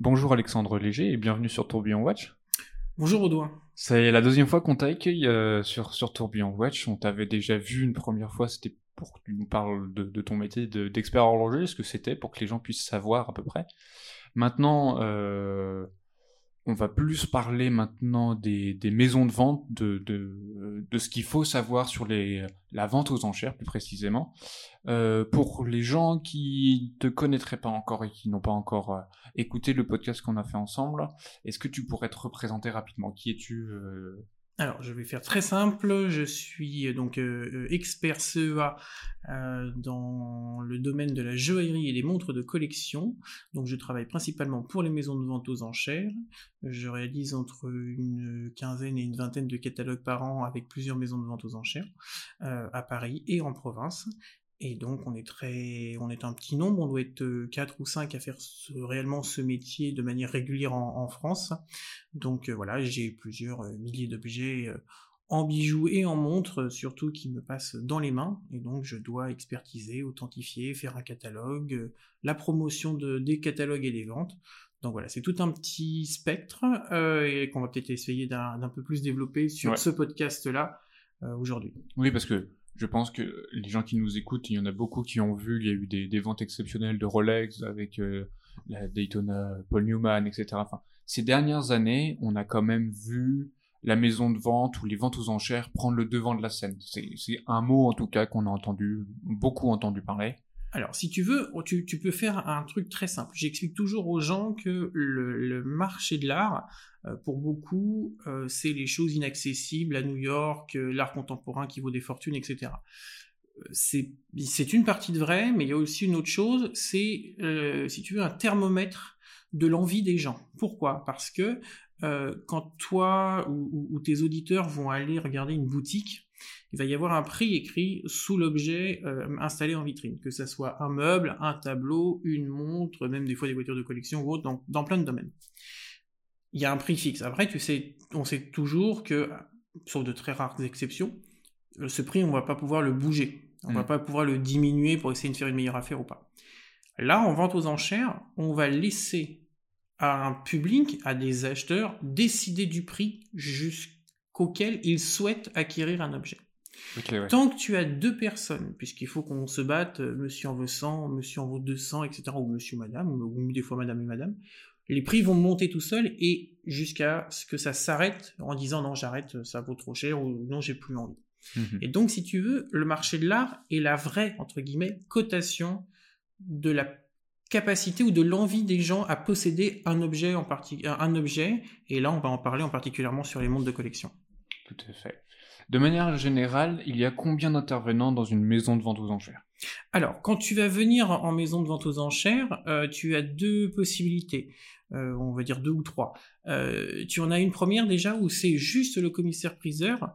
Bonjour Alexandre Léger et bienvenue sur Tourbillon Watch. Bonjour Audouin. C'est la deuxième fois qu'on t'a accueilli euh, sur, sur Tourbillon Watch. On t'avait déjà vu une première fois, c'était pour que tu nous parles de, ton métier d'expert horloger, ce que c'était, pour que les gens puissent savoir à peu près. Maintenant, euh, on va plus parler maintenant des, maisons de vente, de, ce qu'il faut savoir sur la vente aux enchères plus précisément. Euh, pour les gens qui te connaîtraient pas encore et qui n'ont pas encore euh, écouté le podcast qu'on a fait ensemble, est-ce que tu pourrais te représenter rapidement? Qui es-tu euh, alors, je vais faire très simple. Je suis euh, donc euh, euh, expert CEA dans le domaine de la joaillerie et des montres de collection. Donc, je travaille principalement pour les maisons de vente aux enchères. Je réalise entre une quinzaine et une vingtaine de catalogues par an avec plusieurs maisons de vente aux enchères à Paris et en province. Et donc on est très, on est un petit nombre, on doit être 4 euh, ou 5 à faire réellement ce métier de manière régulière en, France. Donc euh, voilà, j'ai plusieurs euh, milliers d'objets en bijoux et en montres, surtout qui me passent dans les mains. Et donc je dois expertiser, authentifier, faire un catalogue, la promotion de, des catalogues et des ventes. Donc voilà, c'est tout un petit spectre et qu'on va peut-être essayer d'un peu plus développer sur ce podcast-là aujourd'hui. Oui, parce que je pense que les gens qui nous écoutent, il y en a beaucoup qui ont vu, il y a eu des, ventes exceptionnelles de Rolex avec euh, la Daytona Paul Newman, etc. Enfin, ces dernières années, on a quand même vu la maison de vente ou les ventes aux enchères prendre le devant de la scène. C'est un mot en tout cas qu'on a entendu, beaucoup entendu parler. Alors, si tu veux, tu, peux faire un truc très simple. J'explique toujours aux gens que le, marché de l'art, pour beaucoup, euh, c'est les choses inaccessibles à New York, euh, l'art contemporain qui vaut des fortunes, etc. C'est une partie de vrai, mais il y a aussi une autre chose, c'est, si tu veux, un thermomètre de l'envie des gens. Pourquoi? Parce que quand toi ou, tes auditeurs vont aller regarder une boutique, il va y avoir un prix écrit sous l'objet euh, installé en vitrine, que ce soit un meuble, un tableau, une montre, même des fois des voitures de collection ou autre, dans plein de domaines. Il y a un prix fixe. Après, tu sais, on sait toujours que, sauf de très rares exceptions, euh, ce prix, on ne va pas pouvoir le bouger. On ne va mm. pas pouvoir le diminuer pour essayer de faire une meilleure affaire ou pas. Là, en vente aux enchères, on va laisser à un public, à des acheteurs, décider du prix jusqu'auquel ils souhaitent acquérir un objet. Tant que tu as deux personnes, puisqu'il faut qu'on se batte, euh, monsieur en veut 100, monsieur en veut 200, etc., ou monsieur, madame, ou, des fois madame et madame, les prix vont monter tout seuls et jusqu'à ce que ça s'arrête en disant non, j'arrête, ça vaut trop cher, ou non, j'ai plus envie. Mhm. Et donc, si tu veux, le marché de l'art est la vraie, entre guillemets, cotation de la capacité ou de l'envie des gens à posséder un objet en un objet, et là on va en parler en particulièrement sur les montres de collection. Tout à fait. De manière générale, il y a combien d'intervenants dans une maison de vente aux enchères? Alors, quand tu vas venir en maison de vente aux enchères, euh, tu as deux possibilités. Euh, on va dire deux ou trois. Euh, tu en as une première déjà où c'est juste le commissaire-priseur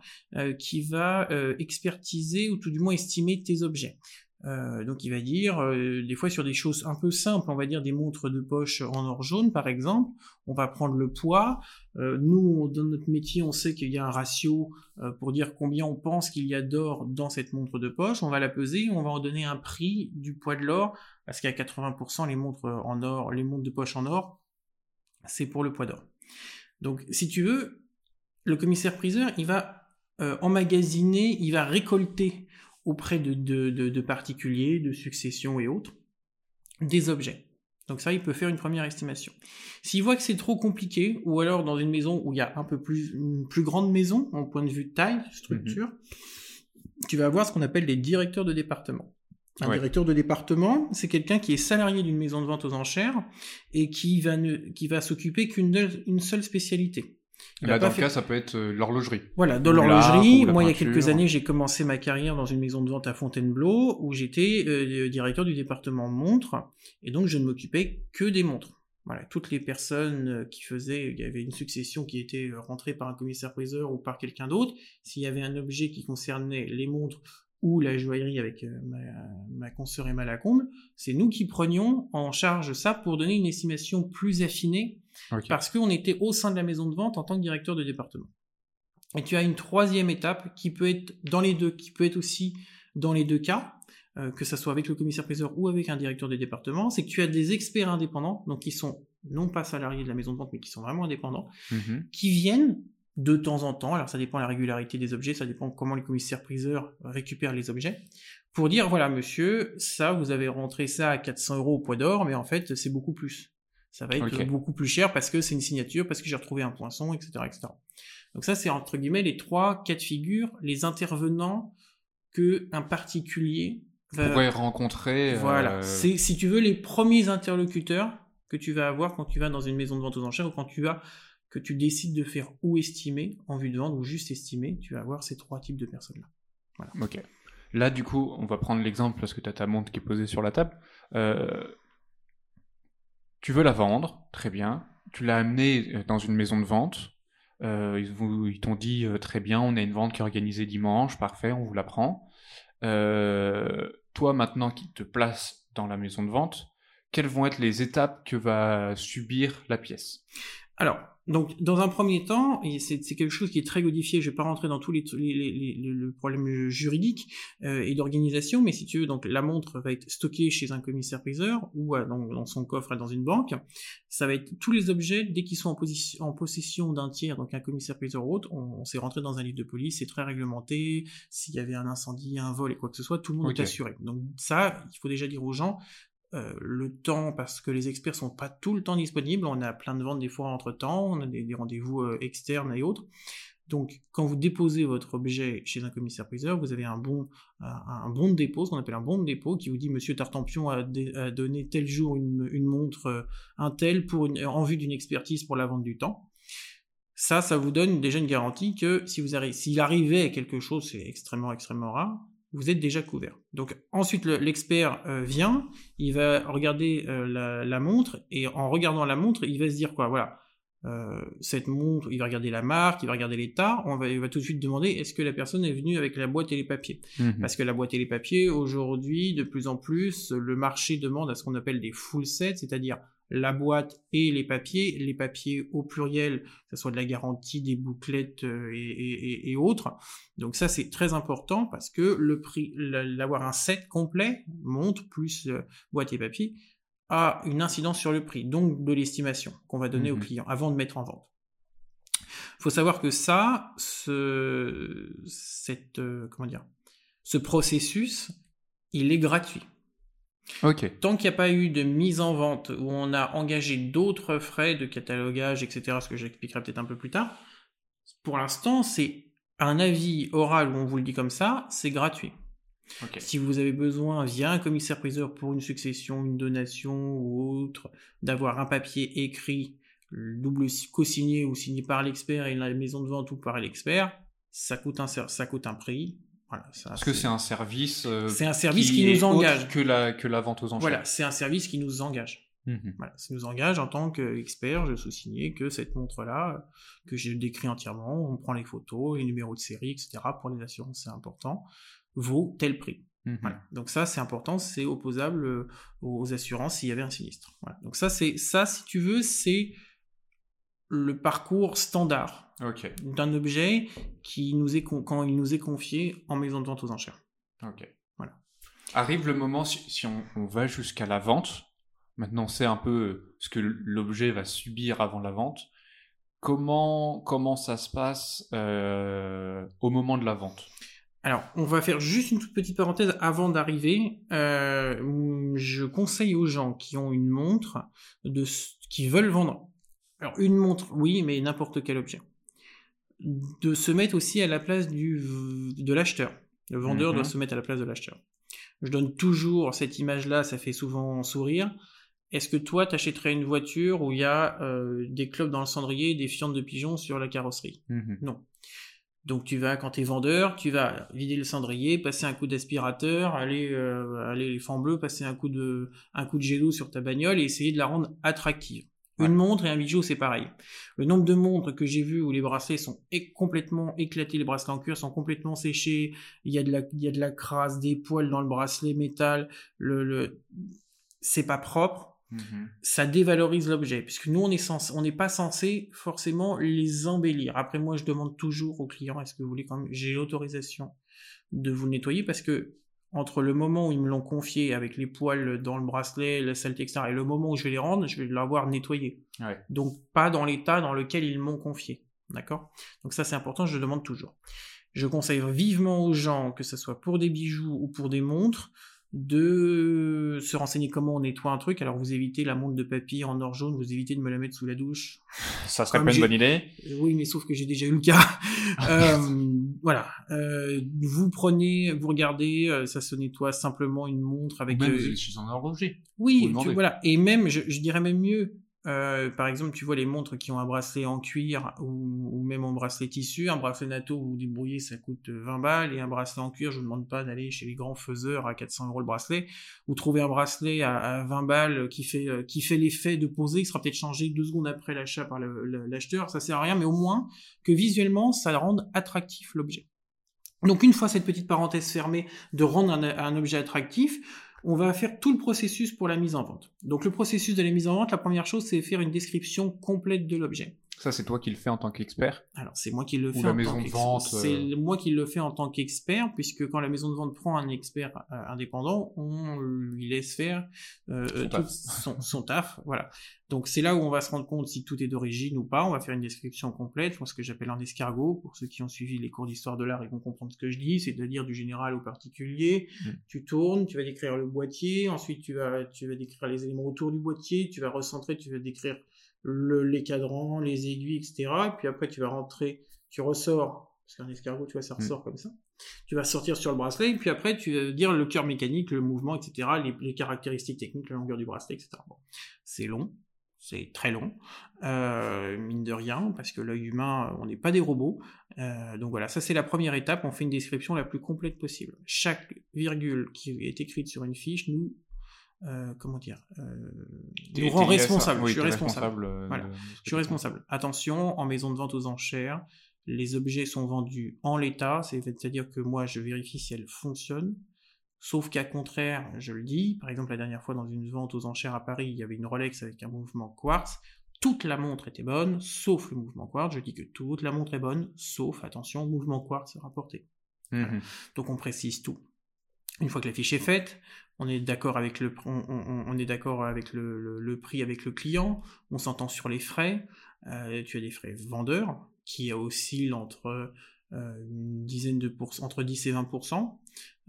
qui va expertiser ou tout du moins estimer tes objets. Euh, donc il va dire, euh, des fois sur des choses un peu simples, on va dire des montres de poche en or jaune par exemple, on va prendre le poids. Euh, nous, dans notre métier, on sait qu'il y a un ratio pour dire combien on pense qu'il y a d'or dans cette montre de poche. On va la peser, on va en donner un prix du poids de l'or, parce qu'à 80% les montres en or, les montres de poche en or, c'est pour le poids d'or. Donc si tu veux, le commissaire-priseur, il va emmagasiner, il va récolter auprès de, de, particuliers, de successions et autres, des objets. Donc ça, il peut faire une première estimation. S'il voit que c'est trop compliqué, ou alors dans une maison où il y a un peu plus, une plus grande maison, en point de vue de taille, structure, mhm. tu vas avoir ce qu'on appelle des directeurs de département. Un directeur de département, c'est quelqu'un qui est salarié d'une maison de vente aux enchères et qui va, qui va s'occuper qu'une seule spécialité. Là, dans le cas, ça peut être euh, l'horlogerie. Voilà, dans l'horlogerie, moi, il y a quelques années, j'ai commencé ma carrière dans une maison de vente à Fontainebleau, où j'étais euh, directeur du département montres, et donc je ne m'occupais que des montres. Voilà, toutes les personnes euh, qui faisaient, il y avait une succession qui était rentrée par un commissaire-priseur ou par quelqu'un d'autre. S'il y avait un objet qui concernait les montres ou la joaillerie avec ma, ma consoeur Emma Lacombe, c'est nous qui prenions en charge ça pour donner une estimation plus affinée parce qu'on était au sein de la maison de vente en tant que directeur de département. Et tu as une troisième étape qui peut être dans les deux, qui peut être aussi dans les deux cas. euh, que ce soit avec le commissaire-priseur ou avec un directeur de département, c'est que tu as des experts indépendants, donc qui sont non pas salariés de la maison de vente, mais qui sont vraiment indépendants, Mhm. qui viennent de temps en temps, alors ça dépend de la régularité des objets, ça dépend comment les commissaires-priseurs récupèrent les objets, pour dire, voilà monsieur, ça, vous avez rentré ça à 400 euros au poids d'or, mais en fait, c'est beaucoup plus. Ça va être beaucoup plus cher parce que c'est une signature, parce que j'ai retrouvé un poinçon, etc., etc. Donc ça, c'est entre guillemets les trois cas de figure, les intervenants que un particulier va, pourrait rencontrer. euh, voilà. C'est, si tu veux, les premiers interlocuteurs que tu vas avoir quand tu vas dans une maison de vente aux enchères ou quand tu vas, que tu décides de faire ou estimer en vue de vente ou juste estimer, tu vas avoir ces trois types de personnes-là. Ok. Là, du coup, on va prendre l'exemple parce que tu as ta montre qui est posée sur la table. Euh, tu veux la vendre, très bien. Tu l'as amenée euh, dans une maison de vente. Euh, ils vous- ils t'ont dit euh, très bien, on a une vente qui est organisée dimanche, parfait, on vous la prend. Toi, maintenant qui te places dans la maison de vente, quelles vont être les étapes que va subir la pièce? Alors, donc, dans un premier temps, et c'est quelque chose qui est très codifié, je vais pas rentrer dans tous les, les, les, les- le problème juridique euh, et d'organisation, mais si tu veux, donc la montre va être stockée chez un commissaire-priseur ou euh, dans, dans son coffre dans une banque. Ça va être tous les objets, dès qu'ils sont en, position, en possession d'un tiers, donc un commissaire-priseur ou autre, on, on s'est rentré dans un livre de police, c'est très réglementé, s'il y avait un incendie, un vol et quoi que ce soit, tout le monde est assuré. Donc ça, il faut déjà dire aux gens, euh, le temps, parce que les experts sont pas tout le temps disponibles, on a plein de ventes des fois entre temps, on a des, rendez-vous euh, externes et autres. Donc, quand vous déposez votre objet chez un commissaire-priseur, vous avez un bon, un, un bon de dépôt, ce qu'on appelle un bon de dépôt, qui vous dit Monsieur Tartampion a, donné tel jour une, montre, euh, un tel, pour en vue d'une expertise pour la vente du temps. Ça, ça vous donne déjà une garantie que si vous arrivez, s'il arrivait quelque chose, c'est extrêmement, extrêmement rare, vous êtes déjà couvert. Donc ensuite, le- l'expert euh, vient, il va regarder euh, la, la montre, et en regardant la montre, il va se dire quoi Voilà, euh, cette montre, il va regarder la marque, il va regarder l'état, on va, il va tout de suite demander est-ce que la personne est venue avec la boîte et les papiers? Mhm. Parce que la boîte et les papiers, aujourd'hui, de plus en plus, le marché demande à ce qu'on appelle des full sets, c'est-à-dire la boîte et les papiers, les papiers au pluriel, que ce soit de la garantie, des bouclettes euh, et, et- et- et autres. Donc ça, c'est très important parce que le prix, la- l'avoir un set complet, montre plus euh, boîte et papier, a une incidence sur le prix, donc de l'estimation qu'on va donner au Mhm. client avant de mettre en vente. faut savoir que ça, ce, cette, euh, comment dire, ce processus, il est gratuit. Tant qu'il n'y a pas eu de mise en vente où on a engagé d'autres frais de catalogage, etc., ce que j'expliquerai peut-être un peu plus tard, pour l'instant, c'est un avis oral où on vous le dit comme ça, c'est gratuit. Si vous avez besoin, via un commissaire-priseur pour une succession, une donation ou autre, d'avoir un papier écrit, double co-signé ou signé par l'expert et la maison de vente ou par l'expert, ça coûte un, ser- ça coûte un prix. Voilà, Parce que c'est un service. euh, c'est un service qui nous engage. que la que la vente aux enchères. Voilà, c'est un service qui nous engage. Mhm. Voilà, ça nous engage en tant qu'expert, je sous-signer que cette montre-là, que j'ai décrit entièrement, on prend les photos, les numéros de série, etc. Pour les assurances, c'est important, vaut tel prix. Mhm. Voilà. Donc ça, c'est important, c'est opposable euh, aux assurances s'il y avait un sinistre. Voilà. Donc ça, c'est ça, si tu veux, c'est le parcours standard d'un objet qui nous est quand il nous est confié en maison de vente aux enchères. Ok. Voilà. Arrive le moment, si, si on, on va jusqu'à la vente, maintenant on sait un peu ce que l'objet va subir avant la vente. Comment, comment ça se passe euh, au moment de la vente? Alors, on va faire juste une toute petite parenthèse avant d'arriver. Euh, je conseille aux gens qui ont une montre, de, qui veulent vendre. Alors, une montre, oui, mais n'importe quel objet. De se mettre aussi à la place du, de l'acheteur. Le vendeur Mhm. doit se mettre à la place de l'acheteur. Je donne toujours cette image-là, ça fait souvent sourire. Est-ce que toi, t'achèterais une voiture où il y a euh, des clopes dans le cendrier et des fientes de pigeons sur la carrosserie? Mhm. non. Donc tu vas, quand tu es vendeur, tu vas vider le cendrier, passer un coup d'aspirateur, aller, euh, aller les fends bleus, passer un coup de, un coup de sur ta bagnole et essayer de la rendre attractive. Ouais. Une montre et un bijou, c'est pareil. Le nombre de montres que j'ai vues où les bracelets sont complètement éclatés, les bracelets en cuir sont complètement séchés, il y a de la, il y a de la crasse, des poils dans le bracelet métal, le, le, c'est pas propre Mhm. ça dévalorise l'objet, puisque nous, on est on n'est pas censé forcément les embellir. Après, moi, je demande toujours aux clients, est-ce que vous voulez quand même, j'ai l'autorisation de vous nettoyer, parce que entre le moment où ils me l'ont confié avec les poils dans le bracelet, la saleté, etc., et le moment où je vais les rendre, je vais l'avoir nettoyé. Donc pas dans l'état dans lequel ils m'ont confié. D'accord? Donc ça c'est important, je le demande toujours. Je conseille vivement aux gens, que ce soit pour des bijoux ou pour des montres, de se renseigner comment on nettoie un truc. Alors vous évitez la montre de papier en or jaune, vous évitez de me la mettre sous la douche. Ça serait pas une bonne idée. Oui, mais sauf que j'ai déjà eu le cas. euh, voilà. Euh, vous prenez, vous regardez, euh, ça se nettoie simplement une montre avec. Même euh, suis en horloger. Oui, voilà. Et même, je, je dirais même mieux. Euh, par exemple, tu vois les montres qui ont un bracelet en cuir ou, même en bracelet tissu, un bracelet NATO, vous vous débrouillez, ça coûte 20 balles, et un bracelet en cuir, je vous demande pas d'aller chez les grands faiseurs à 400 euros le bracelet, ou trouver un bracelet à, 20 balles qui fait, euh, qui fait l'effet de poser, qui sera peut-être changé deux secondes après l'achat par l'acheteur, ça sert à rien, mais au moins que visuellement, ça rende attractif l'objet. Donc une fois cette petite parenthèse fermée de rendre un objet attractif, on va faire tout le processus pour la mise en vente. Donc le processus de la mise en vente, la première chose, c'est faire une description complète de l'objet. Ça, c'est toi qui le fais en tant qu'expert Alors, c'est moi qui le fais en tant maison de vente. C'est euh, moi qui le fais en tant qu'expert, puisque quand la maison de vente prend un expert euh, indépendant, on lui laisse faire euh, son, taf. Voilà. Donc, c'est là où on va se rendre compte si tout est d'origine ou pas. On va faire une description complète, moi, ce que j'appelle un escargot. Pour ceux qui ont suivi les cours d'histoire de l'art, ils vont comprendre ce que je dis. C'est de dire du général au particulier. Mm. Tu tournes, tu vas décrire le boîtier. Ensuite, tu vas, tu vas décrire les éléments autour du boîtier. Tu vas recentrer, tu vas décrire les cadrans, les aiguilles, etc. puis après, tu vas rentrer, tu ressors, parce qu'un escargot, tu vois, ça mm. ressort comme ça. Tu vas sortir sur le bracelet, et puis après, tu vas dire le cœur mécanique, le mouvement, etc., les, caractéristiques techniques, la longueur du bracelet, etc. Bon. C'est long, c'est très long, euh, mine de rien, parce que l'œil humain, on n'est pas des robots. Euh, donc voilà, ça c'est la première étape, on fait une description la plus complète possible. Chaque virgule qui est écrite sur une fiche nous euh, comment dire, euh, nous rend responsable. je suis responsable. Euh, je suis responsable. Attention, en maison de vente aux enchères, les objets sont vendus en l'état, c'est-à-dire que moi je vérifie si elles fonctionnent. Sauf qu'à contraire, je le dis, par exemple la dernière fois dans une vente aux enchères à Paris, il y avait une Rolex avec un mouvement quartz. Toute la montre était bonne, sauf le mouvement quartz. Je dis que toute la montre est bonne, sauf, attention, mouvement quartz rapporté. Mmh Donc on précise tout. Une fois que la fiche est faite, on est d'accord avec le on, est d'accord avec le, prix avec le client, on s'entend sur les frais. Euh, tu as des frais vendeurs qui oscillent entre euh, une dizaine de entre 10 et 20%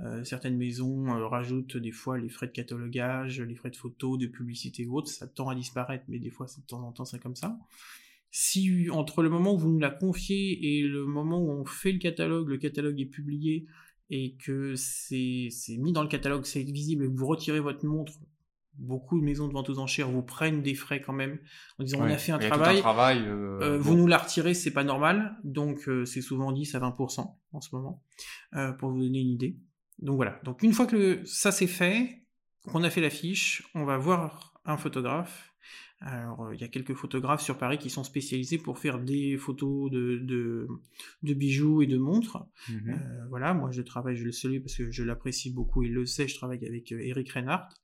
euh, certaines maisons rajoutent des fois les frais de catalogage, les frais de photo, de publicité ou autre, ça tend à disparaître, mais des fois de temps en temps c'est comme ça. Si entre le moment où vous nous la confiez et le moment où on fait le catalogue, le catalogue est publié, et que c'est mis dans le catalogue, c'est visible et que vous retirez votre montre, beaucoup de maisons de vente aux enchères vous prennent des frais quand même en disant on a fait un travail, euh, euh, vous nous la retirez, c'est pas normal, donc euh, c'est souvent 10 à 20% en ce moment, pour vous donner une idée. Donc voilà, donc une fois que ça c'est fait, qu'on a fait la fiche, on va voir un photographe alors, il y a quelques photographes sur Paris qui sont spécialisés pour faire des photos de, de, bijoux et de montres. Mmh euh, voilà, moi je travaille, je le salue parce que je l'apprécie beaucoup, il le sait, je travaille avec euh, Eric Reinhardt,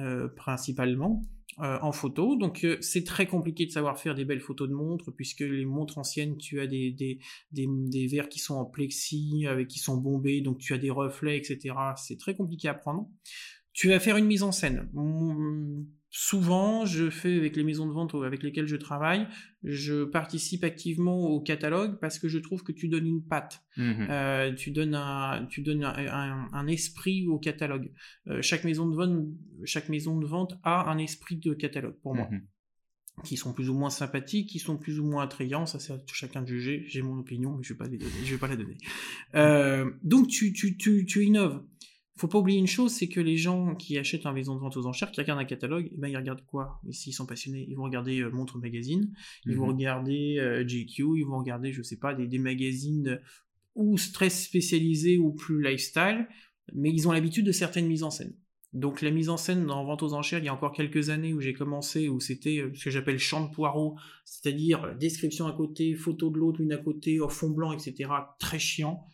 euh, principalement. en photo, donc c'est très compliqué de savoir faire des belles photos de montres puisque les montres anciennes, tu as des, des, des, verres qui sont en plexi, avec qui sont bombés, donc tu as des reflets, etc. C'est très compliqué à prendre. Tu vas faire une mise en scène souvent, je fais avec les maisons de vente avec lesquelles je travaille, je participe activement au catalogue parce que je trouve que tu donnes une patte, mmh euh, tu donnes un, tu donnes un, esprit au catalogue. Euh, chaque maison de vente, chaque maison de vente a un esprit de catalogue pour moi. Mmh qui sont plus ou moins sympathiques, qui sont plus ou moins attrayants, ça c'est à chacun de juger, j'ai mon opinion, mais je vais je vais pas la donner. Euh, donc tu, tu, tu, tu innoves faut pas oublier une chose, c'est que les gens qui achètent un maison de vente aux enchères, qui regardent un catalogue, eh ben ils regardent quoi? Et s'ils sont passionnés, ils vont regarder euh, Montre Magazine, ils vont mhm. regarder euh, GQ, ils vont regarder, je sais pas, des, magazines ou très spécialisés ou plus lifestyle, mais ils ont l'habitude de certaines mises en scène. Donc la mise en scène dans Vente aux enchères, il y a encore quelques années où j'ai commencé, où c'était euh, ce que j'appelle champ de poireaux, c'est-à-dire description à côté, photo de l'autre, l'une à côté, fond blanc, etc. Très chiant.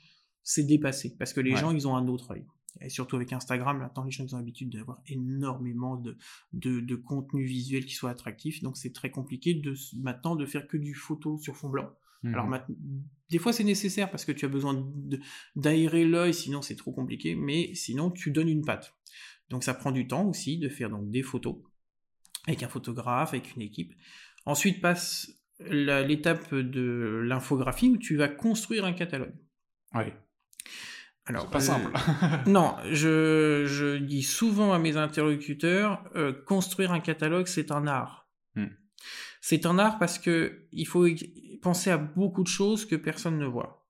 C'est dépassé parce que les gens, ils ont un autre œil et surtout avec Instagram, maintenant les gens ont l'habitude d'avoir énormément de, de, contenu visuel qui soit attractif, donc c'est très compliqué de maintenant de faire que du photo sur fond blanc. Mhm. Alors, des fois, c'est nécessaire parce que tu as besoin d'aérer l'œil, sinon c'est trop compliqué, mais sinon, tu donnes une patte. Donc, ça prend du temps aussi de faire donc, des photos avec un photographe, avec une équipe. Ensuite passe l'étape de l'infographie où tu vas construire un catalogue. Oui. Alors, c'est pas simple. Euh, non, je, dis souvent à mes interlocuteurs, euh, construire un catalogue, c'est un art. Hmm. C'est un art parce que il faut penser à beaucoup de choses que personne ne voit.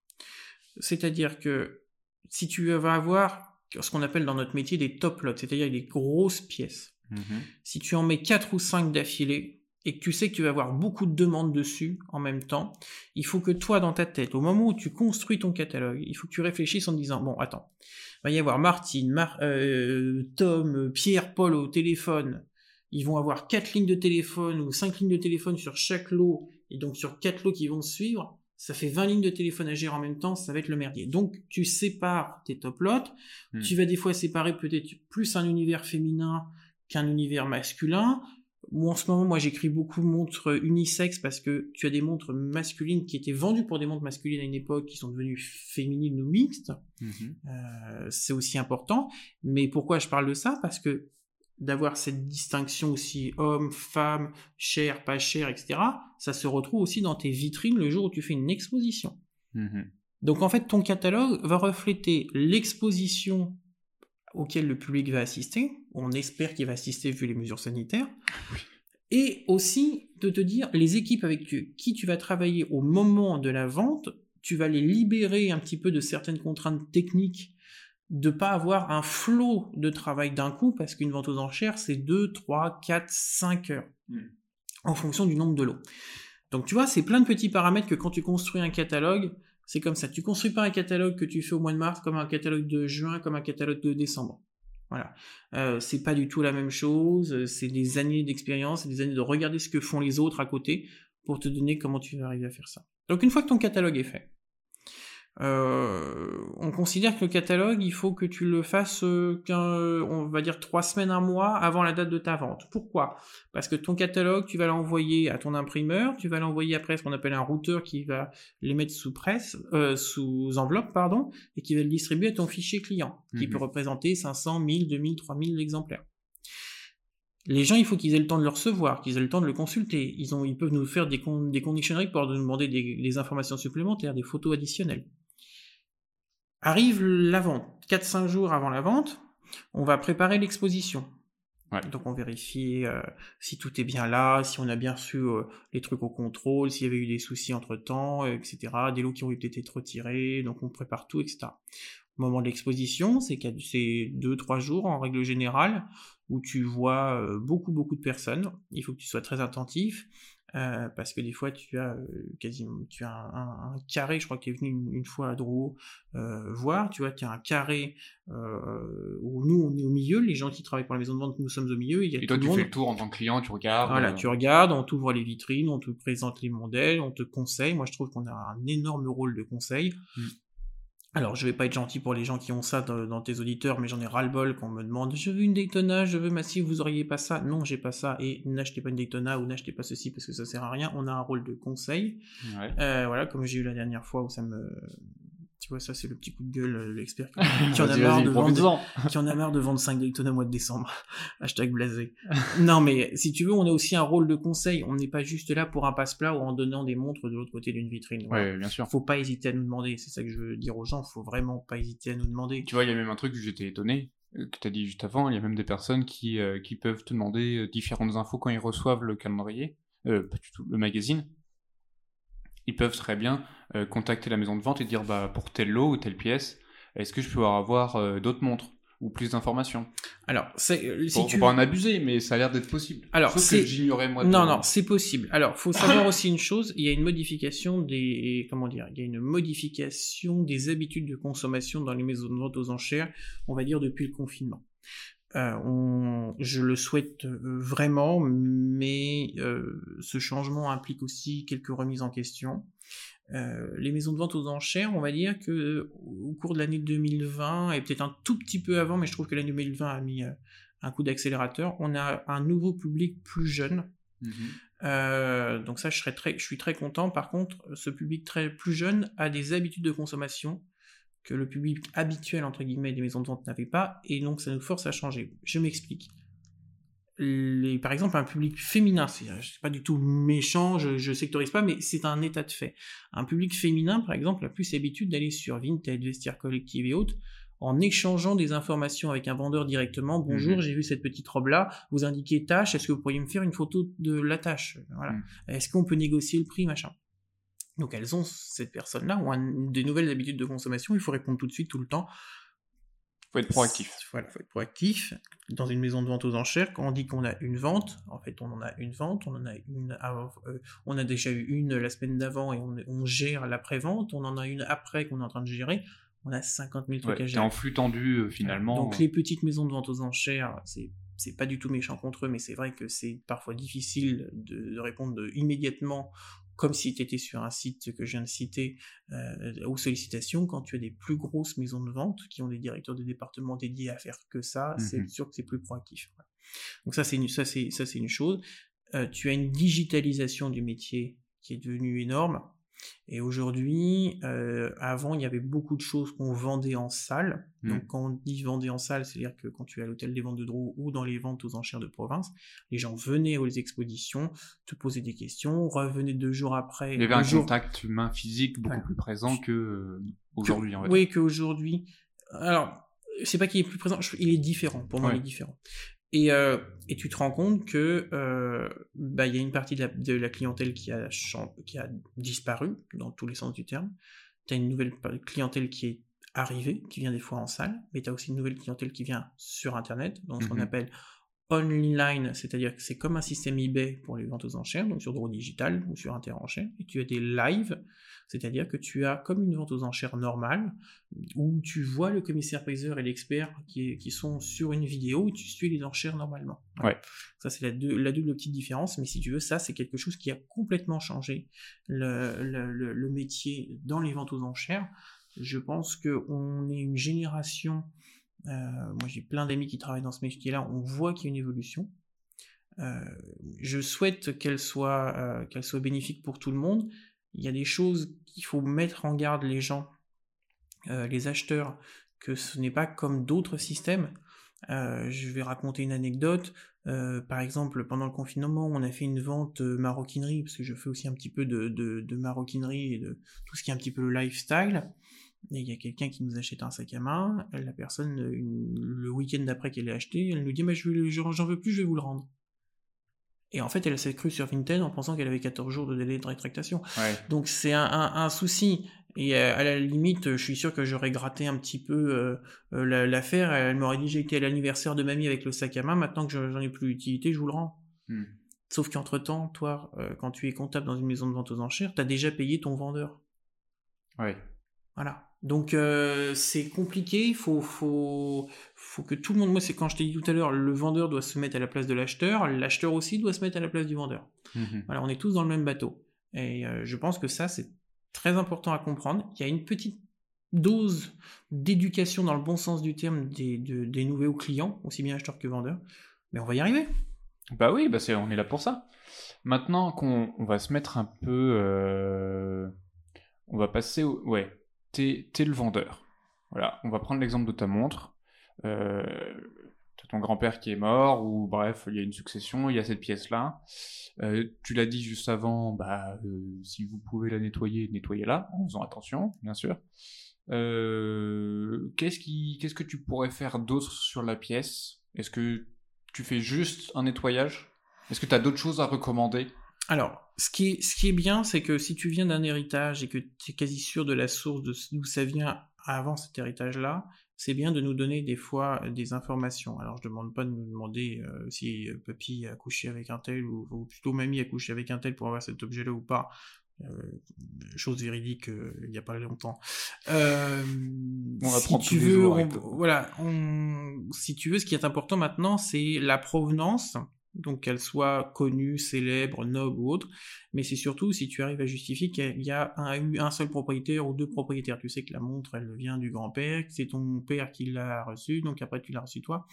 C'est-à-dire que si tu vas avoir ce qu'on appelle dans notre métier des top lots, c'est-à-dire des grosses pièces, mhm. si tu en mets 4 ou 5 d'affilée, et que tu sais que tu vas avoir beaucoup de demandes dessus en même temps, il faut que toi, dans ta tête, au moment où tu construis ton catalogue, il faut que tu réfléchisses en disant, bon, attends, il va y avoir Martine, euh, Tom, Pierre, Paul au téléphone, ils vont avoir quatre lignes de téléphone ou cinq lignes de téléphone sur chaque lot, et donc sur quatre lots qui vont suivre, ça fait 20 lignes de téléphone à gérer en même temps, ça va être le merdier. Donc tu sépares tes top lots, hmm. tu vas des fois séparer peut-être plus un univers féminin qu'un univers masculin, ou en ce moment, moi, j'écris beaucoup montres unisex parce que tu as des montres masculines qui étaient vendues pour des montres masculines à une époque qui sont devenues féminines ou mixtes. Mhm. Euh, c'est aussi important. Mais pourquoi je parle de ça? Parce que d'avoir cette distinction aussi homme, femme, cher, pas cher, etc., ça se retrouve aussi dans tes vitrines le jour où tu fais une exposition. Mhm. Donc en fait, ton catalogue va refléter l'exposition auquel le public va assister. On espère qu'il va assister vu les mesures sanitaires. Et aussi de te dire les équipes avec qui tu vas travailler au moment de la vente, tu vas les libérer un petit peu de certaines contraintes techniques, de pas avoir un flot de travail d'un coup, parce qu'une vente aux enchères, c'est 2, 3, 4, 5 heures, hmm. en fonction du nombre de lots. Donc tu vois, c'est plein de petits paramètres que quand tu construis un catalogue, c'est comme ça. Tu construis pas un catalogue que tu fais au mois de mars comme un catalogue de juin, comme un catalogue de décembre. Voilà. Euh, c'est pas du tout la même chose. C'est des années d'expérience, c'est des années de regarder ce que font les autres à côté pour te donner comment tu vas arriver à faire ça. Donc une fois que ton catalogue est fait, euh, on considère que le catalogue, il faut que tu le fasses, euh, on va dire trois semaines, un mois avant la date de ta vente. Pourquoi? Parce que ton catalogue, tu vas l'envoyer à ton imprimeur, tu vas l'envoyer après ce qu'on appelle un routeur qui va les mettre sous presse, euh, sous enveloppe, pardon, et qui va le distribuer à ton fichier client, qui mhm. peut représenter 500, 1000, 2000, 3000 exemplaires. Les gens, il faut qu'ils aient le temps de le recevoir, qu'ils aient le temps de le consulter. Ils, ont, ils peuvent nous faire des, con, des nous demander des informations supplémentaires, des photos additionnelles. Arrive la vente. 4-5 jours avant la vente, on va préparer l'exposition. Donc on vérifie euh, si tout est bien là, si on a bien reçu euh, les trucs au contrôle, s'il y avait eu des soucis entre temps, euh, etc. Des lots qui ont peut-être été retirés, donc on prépare tout, etc. Au moment de l'exposition, c'est 2-3 jours en règle générale où tu vois beaucoup beaucoup de personnes. Il faut que tu sois très attentif. Euh, parce que des fois tu as euh, quasiment tu as un, carré, je crois que tu es venu une, fois à Drouot euh, voir, tu vois, tu as un carré où nous on est au milieu, les gens qui travaillent pour la maison de vente, nous sommes au milieu. Il y a et toi tu fais le tour en tant que client, tu regardes. Voilà, tu regardes, on t'ouvre les vitrines, on te présente les modèles, on te conseille. Moi je trouve qu'on a un énorme rôle de conseil. Mmh. Alors, je vais pas être gentil pour les gens qui ont ça dans, tes auditeurs, mais j'en ai ras-le-bol qu'on me demande je veux une Daytona, je veux Massif, vous auriez pas ça? Non, j'ai pas ça, et n'achetez pas une Daytona ou n'achetez pas ceci parce que ça sert à rien. On a un rôle de conseil. Euh, voilà, comme j'ai eu la dernière fois où ça me tu vois, ça, c'est le petit coup de gueule, euh, l'expert qui, en a marre de vendre, qui en a marre de vendre 5 Daytona au mois de décembre. Hashtag blasé. non, mais si tu veux, on a aussi un rôle de conseil. On n'est pas juste là pour un passe-plat ou en donnant des montres de l'autre côté d'une vitrine. Ouais, bien sûr. Faut pas hésiter à nous demander. C'est ça que je veux dire aux gens. Faut vraiment pas hésiter à nous demander. Tu vois, il y a même un truc que j'étais étonné euh, que tu as dit juste avant, il y a même des personnes qui, euh, qui peuvent te demander différentes infos quand ils reçoivent le calendrier, pas du tout, le magazine, ils peuvent très bien euh, contacter la maison de vente et dire bah, pour tel lot ou telle pièce, est-ce que je peux avoir euh, d'autres montres ou plus d'informations? Alors, c'est euh, si tu... pas en abuser, mais ça a l'air d'être possible. Alors, c'est que j'ignorais moi. Non, non, c'est possible. Alors, faut savoir aussi une chose. Il y a une modification des comment dire Il y a une modification des habitudes de consommation dans les maisons de vente aux enchères. On va dire depuis le confinement. Euh, je le souhaite vraiment, mais euh, ce changement implique aussi quelques remises en question. Les maisons de vente aux enchères, on va dire que au cours de l'année 2020 et peut-être un tout petit peu avant, mais je trouve que l'année 2020 a mis un coup d'accélérateur. On a un nouveau public plus jeune. Mhm. Euh, donc ça, je, serais très, je suis très content. Par contre, ce public très plus jeune a des habitudes de consommation que le public habituel, entre guillemets, des maisons de vente n'avait pas, et donc ça nous force à changer. Je m'explique. Les, par exemple, un public féminin, c'est pas du tout méchant, je, je sectorise pas, mais c'est un état de fait. Un public féminin, par exemple, a plus l'habitude d'aller sur Vinted, Vestiaire Collective et autres, en échangeant des informations avec un vendeur directement. Bonjour, mhm. j'ai vu cette petite robe-là. Vous indiquez tâche. Est-ce que vous pourriez me faire une photo de la tâche? Voilà. Mhm. Est-ce qu'on peut négocier le prix, machin? Donc elles ont cette personne-là ont des nouvelles habitudes de consommation. Il faut répondre tout de suite, tout le temps. Faut être proactif. Voilà, faut être proactif. Dans une maison de vente aux enchères, quand on dit qu'on a une vente, en fait, on en a une vente, on en a une, euh, on a déjà eu une la semaine d'avant et on, on gère l'après-vente, on en a une après qu'on est en train de gérer on a 50 000 trucs à gérer. en flux tendu euh, finalement. Donc les petites maisons de vente aux enchères, c'est c'est pas du tout méchant contre eux, mais c'est vrai que c'est parfois difficile de, répondre immédiatement comme si tu étais sur un site que je viens de citer euh, aux sollicitations, quand tu as des plus grosses maisons de vente qui ont des directeurs de département dédiés à faire que ça, c'est mhm. sûr que c'est plus proactif. Donc ça c'est une, ça c'est ça c'est une chose. Euh, tu as une digitalisation du métier qui est devenue énorme. Et aujourd'hui, euh, avant, il y avait beaucoup de choses qu'on vendait en salle. Mmh. Donc, quand on dit vendait en salle, c'est-à-dire que quand tu es à l'hôtel des ventes de Drou ou dans les ventes aux enchères de province, les gens venaient aux expositions, te posaient des questions, revenaient deux jours après. Il y avait un contact humain physique beaucoup plus présent que euh, aujourd'hui. Oui, qu'aujourd'hui. Alors, c'est pas qu'il est plus présent, il est différent. Pour moi, il est différent. Et, euh, et, tu te rends compte que euh, bah, il y a une partie de la, de la, clientèle qui a, qui a disparu dans tous les sens du terme. Tu as une nouvelle clientèle qui est arrivée, qui vient des fois en salle, mais tu as aussi une nouvelle clientèle qui vient sur Internet, donc ce qu'on mmh appelle online, c'est-à-dire que c'est comme un système eBay pour les ventes aux enchères, donc sur Draw Digital ou sur Interenchères, et tu as des lives, c'est-à-dire que tu as comme une vente aux enchères normale, où tu vois le commissaire-priseur et l'expert qui, qui, sont sur une vidéo, où tu suis les enchères normalement. Ouais. Ça, c'est la, la, double petite différence, mais si tu veux, ça, c'est quelque chose qui a complètement changé le, le, le métier dans les ventes aux enchères. Je pense qu'on est une génération moi, j'ai plein d'amis qui travaillent dans ce métier-là. On voit qu'il y a une évolution. Euh, je souhaite qu'elle soit, euh, qu'elle soit bénéfique pour tout le monde. Il y a des choses qu'il faut mettre en garde les gens, les acheteurs, que ce n'est pas comme d'autres systèmes. je vais raconter une anecdote. par exemple, pendant le confinement, on a fait une vente maroquinerie, parce que je fais aussi un petit peu de, de, de maroquinerie et de tout ce qui est un petit peu le lifestyle et il y a quelqu'un qui nous achète un sac à main, la personne, le week-end d'après qu'elle l'a acheté, elle nous dit, mais je j'en veux plus, je vais vous le rendre. Et en fait, elle s'est crue sur Vinted en pensant qu'elle avait 14 jours de délai de rétractation. Donc c'est un, un, souci. Et euh, à la limite, je suis sûr que j'aurais gratté un petit peu euh, euh, l'affaire. Elle m'aurait dit j'ai été à l'anniversaire de mamie avec le sac à main. Maintenant que j'en ai plus l'utilité, je vous le rends. Hmm. Sauf qu'entre temps, toi, quand tu es comptable dans une maison de vente aux enchères, tu as déjà payé ton vendeur. Ouais. Voilà. Donc euh, c'est compliqué, il faut, faut, faut que tout le monde, moi c'est quand je t'ai dit tout à l'heure, le vendeur doit se mettre à la place de l'acheteur, l'acheteur aussi doit se mettre à la place du vendeur. Voilà, on est tous dans le même bateau. Et euh, je pense que ça c'est très important à comprendre. Il y a une petite dose d'éducation dans le bon sens du terme des, des nouveaux clients, aussi bien acheteurs que vendeurs, mais on va y arriver. Bah oui, bah on est là pour ça. Maintenant qu'on va se mettre un peu... Euh, on va passer au... Ouais, t'es le vendeur. Voilà, on va prendre l'exemple de ta montre. Euh, t'as ton grand-père qui est mort, ou bref, il y a une succession, il y a cette pièce-là. Euh, tu l'as dit juste avant, bah, euh, si vous pouvez la nettoyer, nettoyez-la, en faisant attention, bien sûr. qu'est-ce, que tu pourrais faire d'autre sur la pièce? Est-ce que tu fais juste un nettoyage? Est-ce que tu as d'autres choses à recommander? Alors, ce qui est, ce qui est bien, c'est que si tu viens d'un héritage et que tu es quasi sûr de la source d'où ça vient avant cet héritage-là, c'est bien de nous donner des fois des informations. Alors, je ne demande pas de nous demander euh, si euh, papy a couché avec un tel ou, plutôt mamie a couché avec un tel pour avoir cet objet-là ou pas. Euh, chose véridique il n'y a pas longtemps. on va si tu veux, voilà, si tu veux, ce qui est important maintenant, c'est la provenance donc qu'elle soit connue, célèbre, noble ou autre, mais c'est surtout si tu arrives à justifier qu'il y a eu un, seul propriétaire ou deux propriétaires. Tu sais que la montre, elle vient du grand-père, que c'est ton père qui l'a reçue, donc après tu l'as reçue toi.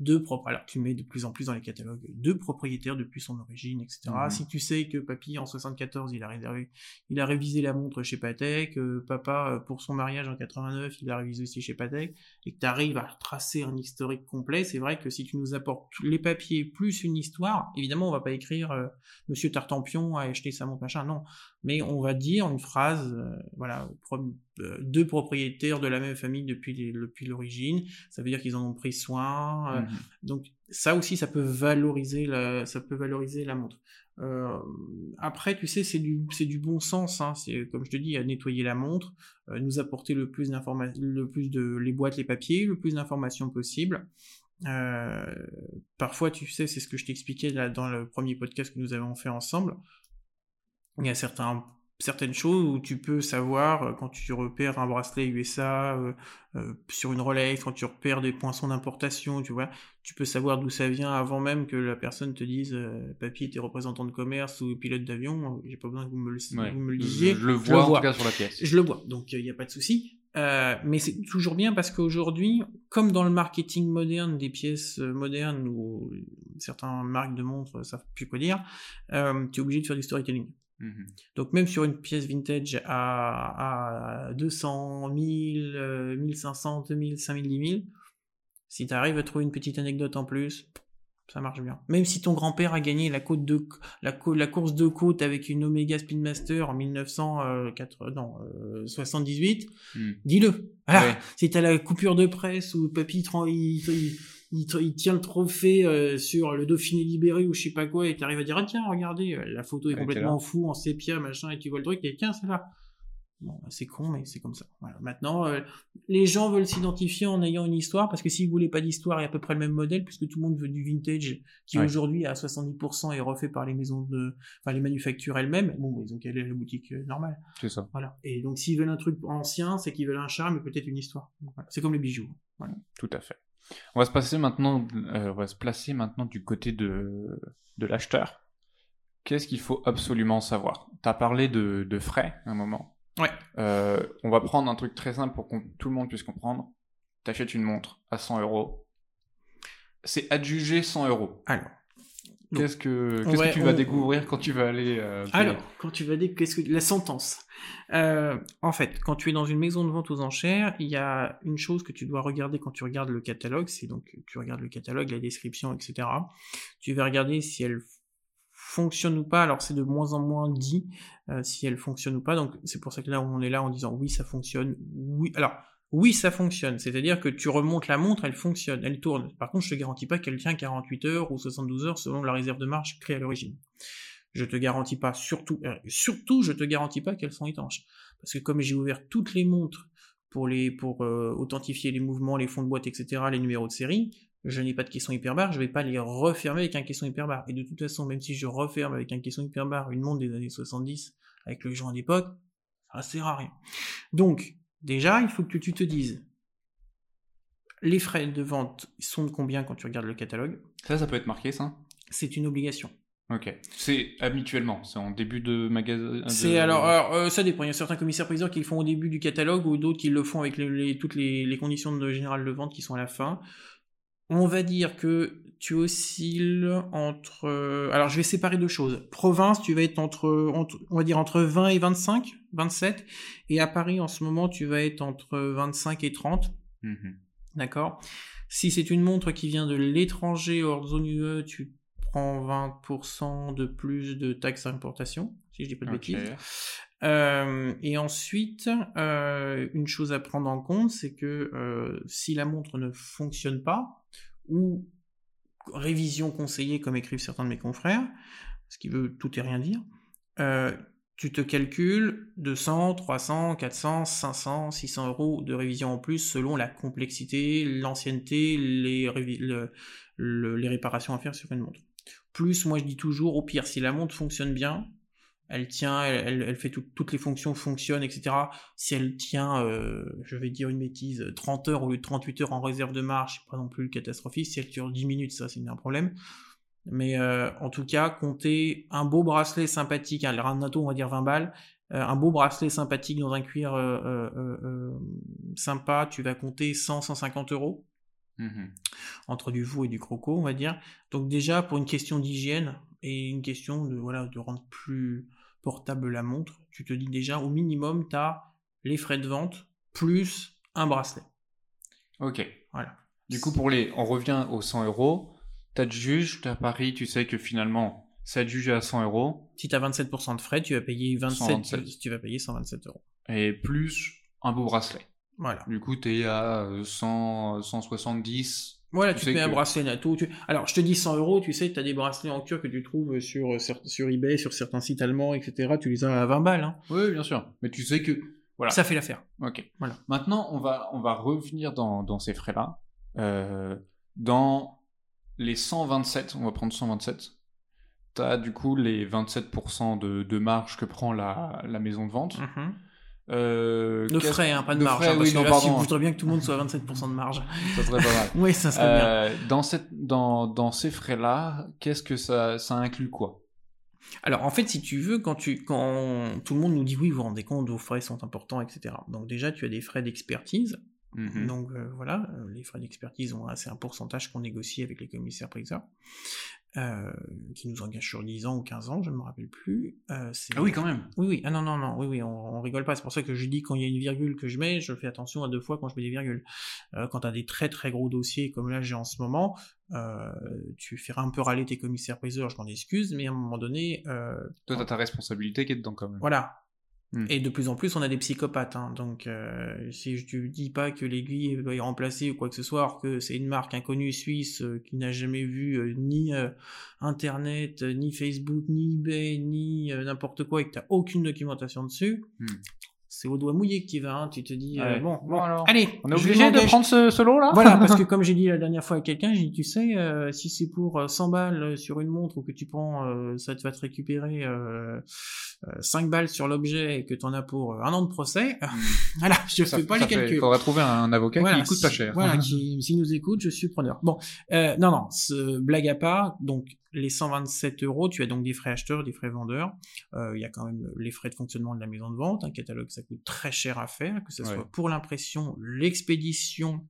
Deux propres. Alors tu mets de plus en plus dans les catalogues deux propriétaires depuis son origine, etc. Mhm. Si tu sais que papy en 74 il a réservé, il a révisé la montre chez Patek, euh, papa euh, pour son mariage en 89 il a révisé aussi chez Patek, et que tu arrives à tracer un historique complet, c'est vrai que si tu nous apportes les papiers plus une histoire, évidemment on va pas écrire euh, Monsieur Tartampion a acheté sa montre machin, non, mais on va dire une phrase, euh, voilà, pro- euh, deux propriétaires de la même famille depuis l'origine, ça veut dire qu'ils en ont pris soin. euh, Mhm. donc ça aussi, ça peut valoriser la, ça peut valoriser la montre. Euh, après, tu sais, c'est du, c'est du bon sens. Hein, c'est comme je te dis, à nettoyer la montre, euh, nous apporter le plus d'informations, le plus de les boîtes, les papiers, le plus d'informations possible. Euh, parfois, tu sais, c'est ce que je t'expliquais là dans le premier podcast que nous avons fait ensemble. Il y a certains certaines choses où tu peux savoir euh, quand tu repères un bracelet USA euh, euh, sur une Rolex, quand tu repères des poinçons d'importation, tu vois, tu peux savoir d'où ça vient avant même que la personne te dise euh, papy t'es représentant de commerce ou pilote d'avion, j'ai pas besoin que vous me le, Ouais. vous me le Je- disiez. Je, le vois en tout cas sur la pièce. Je le vois, donc il n'y a pas de souci. Mais c'est toujours bien parce qu'aujourd'hui, comme dans le marketing moderne des pièces modernes ou certaines marques de montres savent plus quoi dire, tu es obligé de faire du storytelling. Mhm. Donc même sur une pièce vintage à, à 200, 1000, euh, 1500, 2000, 5000, 10 000, si tu arrives à trouver une petite anecdote en plus, ça marche bien. Même si ton grand-père a gagné la, côte de, la, co- la course de côte avec une Omega Speedmaster en 1978, Mhm. dis-le. Voilà. Ouais. Si t'as la coupure de presse ou papy il, il- tient le trophée euh, sur le Dauphiné libéré ou je sais pas quoi et t'arrives à dire ah tiens regardez euh, la photo est complètement fou en sépia machin et tu vois le truc et tiens c'est là. Bon bah, c'est con mais c'est comme ça. Voilà. Maintenant euh, les gens veulent s'identifier en ayant une histoire parce que s'ils voulaient pas d'histoire et à peu près le même modèle puisque tout le monde veut du vintage qui Ouais. aujourd'hui à 70% est refait par les maisons de enfin les manufactures elles-mêmes. Bon ils ont qu'à aller à la boutique euh, normale. C'est ça. Voilà. Et donc, s'ils veulent un truc ancien, c'est qu'ils veulent un charme et peut-être une histoire. Voilà. C'est comme les bijoux. Tout à fait. On va se passer maintenant, euh, on va se placer maintenant du côté de, de l'acheteur. Qu'est-ce qu'il faut absolument savoir? T'as parlé de, de frais à un moment. Ouais. Euh, on va prendre un truc très simple pour que tout le monde puisse comprendre. T'achètes une montre à 100 euros. C'est adjugé 100 euros. Alors. Qu'est-ce que, qu'est-ce que tu vas découvrir quand tu vas aller euh, Alors, quand tu vas dire qu'est-ce que la sentence. Euh, en fait, quand tu es dans une maison de vente aux enchères, il y a une chose que tu dois regarder quand tu regardes le catalogue, c'est donc tu regardes le catalogue, la description, etc. Tu vas regarder si elle fonctionne ou pas. Alors c'est de moins en moins dit euh, si elle fonctionne ou pas. Donc c'est pour ça que là on est là en disant oui ça fonctionne. Oui. Alors oui ça fonctionne. C'est-à-dire que tu remontes la montre, elle fonctionne, elle tourne. Par contre je te garantis pas qu'elle tient 48 heures ou 72 heures selon la réserve de marge créée à l'origine. Je te garantis pas, surtout, euh, surtout, je te garantis pas qu'elles sont étanches. Parce que comme j'ai ouvert toutes les montres pour les, pour euh, authentifier les mouvements, les fonds de boîte, etc., les numéros de série, je n'ai pas de caisson hyperbar, je vais pas les refermer avec un caisson hyperbar. Et de toute façon, même si je referme avec un caisson hyperbar une montre des années 70 avec le joint d'époque, ça sert à rien. Donc, déjà, il faut que tu te dises, les frais de vente sont de combien quand tu regardes le catalogue? Ça, ça peut être marqué, ça? C'est une obligation. Ok. C'est habituellement, c'est en début de magasin. de- C'est alors, alors, euh, ça dépend. Il y a certains commissaires priseurs qui le font au début du catalogue ou d'autres qui le font avec les, les- toutes les, les conditions de générales de vente qui sont à la fin. On va dire que tu oscilles entre. euh, alors, je vais séparer deux choses. Province, tu vas être entre, entre- on va dire entre 20 et 25, 27, et à Paris en ce moment, tu vas être entre 25 et 30. Mhm. D'accord? Si c'est une montre qui vient de l'étranger hors zone UE, tu prends 20% de plus de taxes d'importation, si je dis pas de bêtises. Euh, et ensuite, euh, une chose à prendre en compte, c'est que euh, si la montre ne fonctionne pas, ou révision conseillée comme écrivent certains de mes confrères, ce qui veut tout et rien dire, euh, tu te calcules 200, 300, 400, 500, 600 euros de révision en plus selon la complexité, l'ancienneté, les, réparations à faire sur une montre. Plus, moi je dis toujours, au pire, si la montre fonctionne bien, elle tient, elle, elle- elle fait tout- toutes les fonctions fonctionnent, etc. Si elle tient, euh, je vais dire une bêtise, 30 heures au lieu de 38 heures en réserve de marche, c'est pas non plus catastrophique. Si elle dure 10 minutes, ça c'est un problème. Mais euh, en tout cas, comptez un beau bracelet sympathique, alors un NATO on va dire 20 balles, euh, un beau bracelet sympathique dans un cuir sympa, tu vas compter 100-150 euros. Mhm. entre du veau et du croco, on va dire. Donc déjà pour une question d'hygiène et une question de voilà de rendre plus portable la montre, tu te dis déjà au minimum tu as les frais de vente plus un bracelet. Ok. Voilà. Du coup, pour les, on revient aux 100 euros. T'as de juge, t'as Paris, tu sais que finalement, ça te juge à 100 euros Si tu as 27% de frais, tu vas payer 27, 127. tu vas payer 127 euros. et plus un beau bracelet. Voilà. Du coup, t'es à euh, 100, 170. Voilà, Tu tu, sais te mets un bracelet NATO. tu- Alors, je te dis 100 euros, tu sais, tu as des bracelets en cuir que tu trouves sur, euh, sur eBay, sur certains sites allemands, etc. Tu les as à 20 balles. Hein. Oui, bien sûr. Mais tu sais que, voilà. Ça fait l'affaire. Ok. Voilà. Maintenant, on va, on va revenir dans, dans ces frais-là. Euh, dans les 127, on va prendre 127. T'as du coup les 27% de, de marge que prend la, la maison de vente. Mhm. Euh, De frais, hein, pas de, de marge. frais, hein, parce oui, que non, là, pardon. si je voudrais bien que tout le monde soit à 27% de marge. Ça serait pas mal. oui, ça serait bien. Euh, dans, cette, dans, dans ces frais-là, qu'est-ce que ça, ça inclut quoi? Alors, en fait, si tu veux, quand, tu, quand tout le monde nous dit oui, vous vous rendez compte, vos frais sont importants, etc. Donc, déjà, tu as des frais d'expertise. Mhm. Donc, euh, voilà, euh, les frais d'expertise, ont c'est un pourcentage qu'on négocie avec les commissaires priseurs, euh, qui nous engagent sur 10 ans ou 15 ans, je ne me rappelle plus. Euh, c'est- Ah oui, quand même. Oui, oui, ah non, non, non, oui, oui, on, on rigole pas. C'est pour ça que je dis quand il y a une virgule que je mets, je fais attention à deux fois quand je mets des virgules. Euh, quand tu as des très très gros dossiers comme là j'ai en ce moment, euh, tu feras un peu râler tes commissaires priseurs, je m'en excuse, mais à un moment donné, euh, Toi, t'as ta responsabilité qui est dedans quand même. voilà. Hmm. Et de plus en plus, on a des psychopathes. hein. Donc, euh, si je te dis pas que l'aiguille va y remplacer ou quoi que ce soit, alors que c'est une marque inconnue suisse euh, qui n'a jamais vu euh, ni euh, Internet, euh, ni Facebook, ni eBay, ni euh, n'importe quoi, et que t'as aucune documentation dessus, Hmm. C'est au doigt mouillé que tu vas. hein. Tu te dis, euh, bon, Bon, alors, allez, On est obligé de prendre ce, ce lot là Voilà, parce que comme j'ai dit la dernière fois à quelqu'un, j'ai dit, tu sais, euh, si c'est pour euh, 100 balles euh, sur une montre ou que tu prends, euh, ça te va te récupérer euh, euh, 5 balles sur l'objet et que tu en as pour un an de procès, voilà, je Ça- fais pas ça les fait- calculs. faudra trouver un avocat Voilà, qui coûte pas cher. Voilà, qui, s'il nous écoute, je suis preneur. Bon, euh, non, non, ce, blague à part, donc les 127 euros, tu as donc des frais acheteurs, des frais vendeurs. Euh, Il y a quand même les frais de fonctionnement de la maison de vente. Un catalogue, ça coûte très cher à faire, que ce Ouais. soit pour l'impression, l'expédition,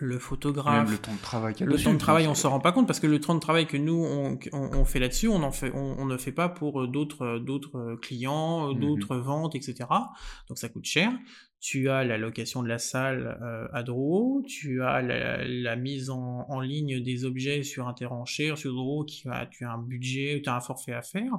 le photographe, Même le temps de travail le dessus, temps de travail, on s'en rend pas compte parce que le temps de travail que nous on, on, on fait là-dessus, on en fait, on, on ne fait pas pour euh, d'autres euh, d'autres euh, clients, Mhm. d'autres ventes, etc. Donc ça coûte cher. Tu as la location de la salle euh, à Drouot, tu as la, mise en, ligne des objets sur Interrancher, sur Drouot, qui a, tu as un budget, tu as un forfait à faire.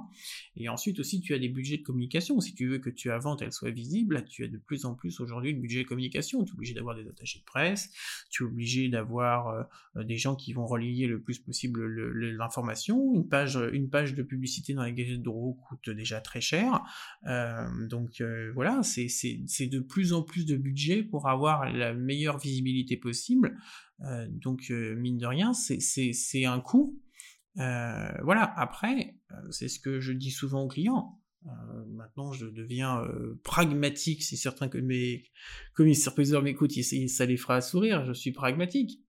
Et ensuite aussi, tu as des budgets de communication. Si tu veux que tu vente elle soit visible, tu as de plus en plus aujourd'hui le budget de communication. Tu es obligé d'avoir des attachés de presse, tu es obligé d'avoir euh, des gens qui vont relayer le plus possible le- le- l'information. Une page, une page de publicité dans la gazette de Drouot coûte déjà très cher. Euh, donc voilà, c'est de plus en plus de budget pour avoir la meilleure visibilité possible. Euh, donc euh, mine de rien, c'est- c'est c'est un coût. Euh, voilà, après, c'est ce que je dis souvent aux clients. Maintenant, je deviens pragmatique. Si certains que mes commissaires priseurs m'écoutent, ça les fera sourire. Je suis pragmatique.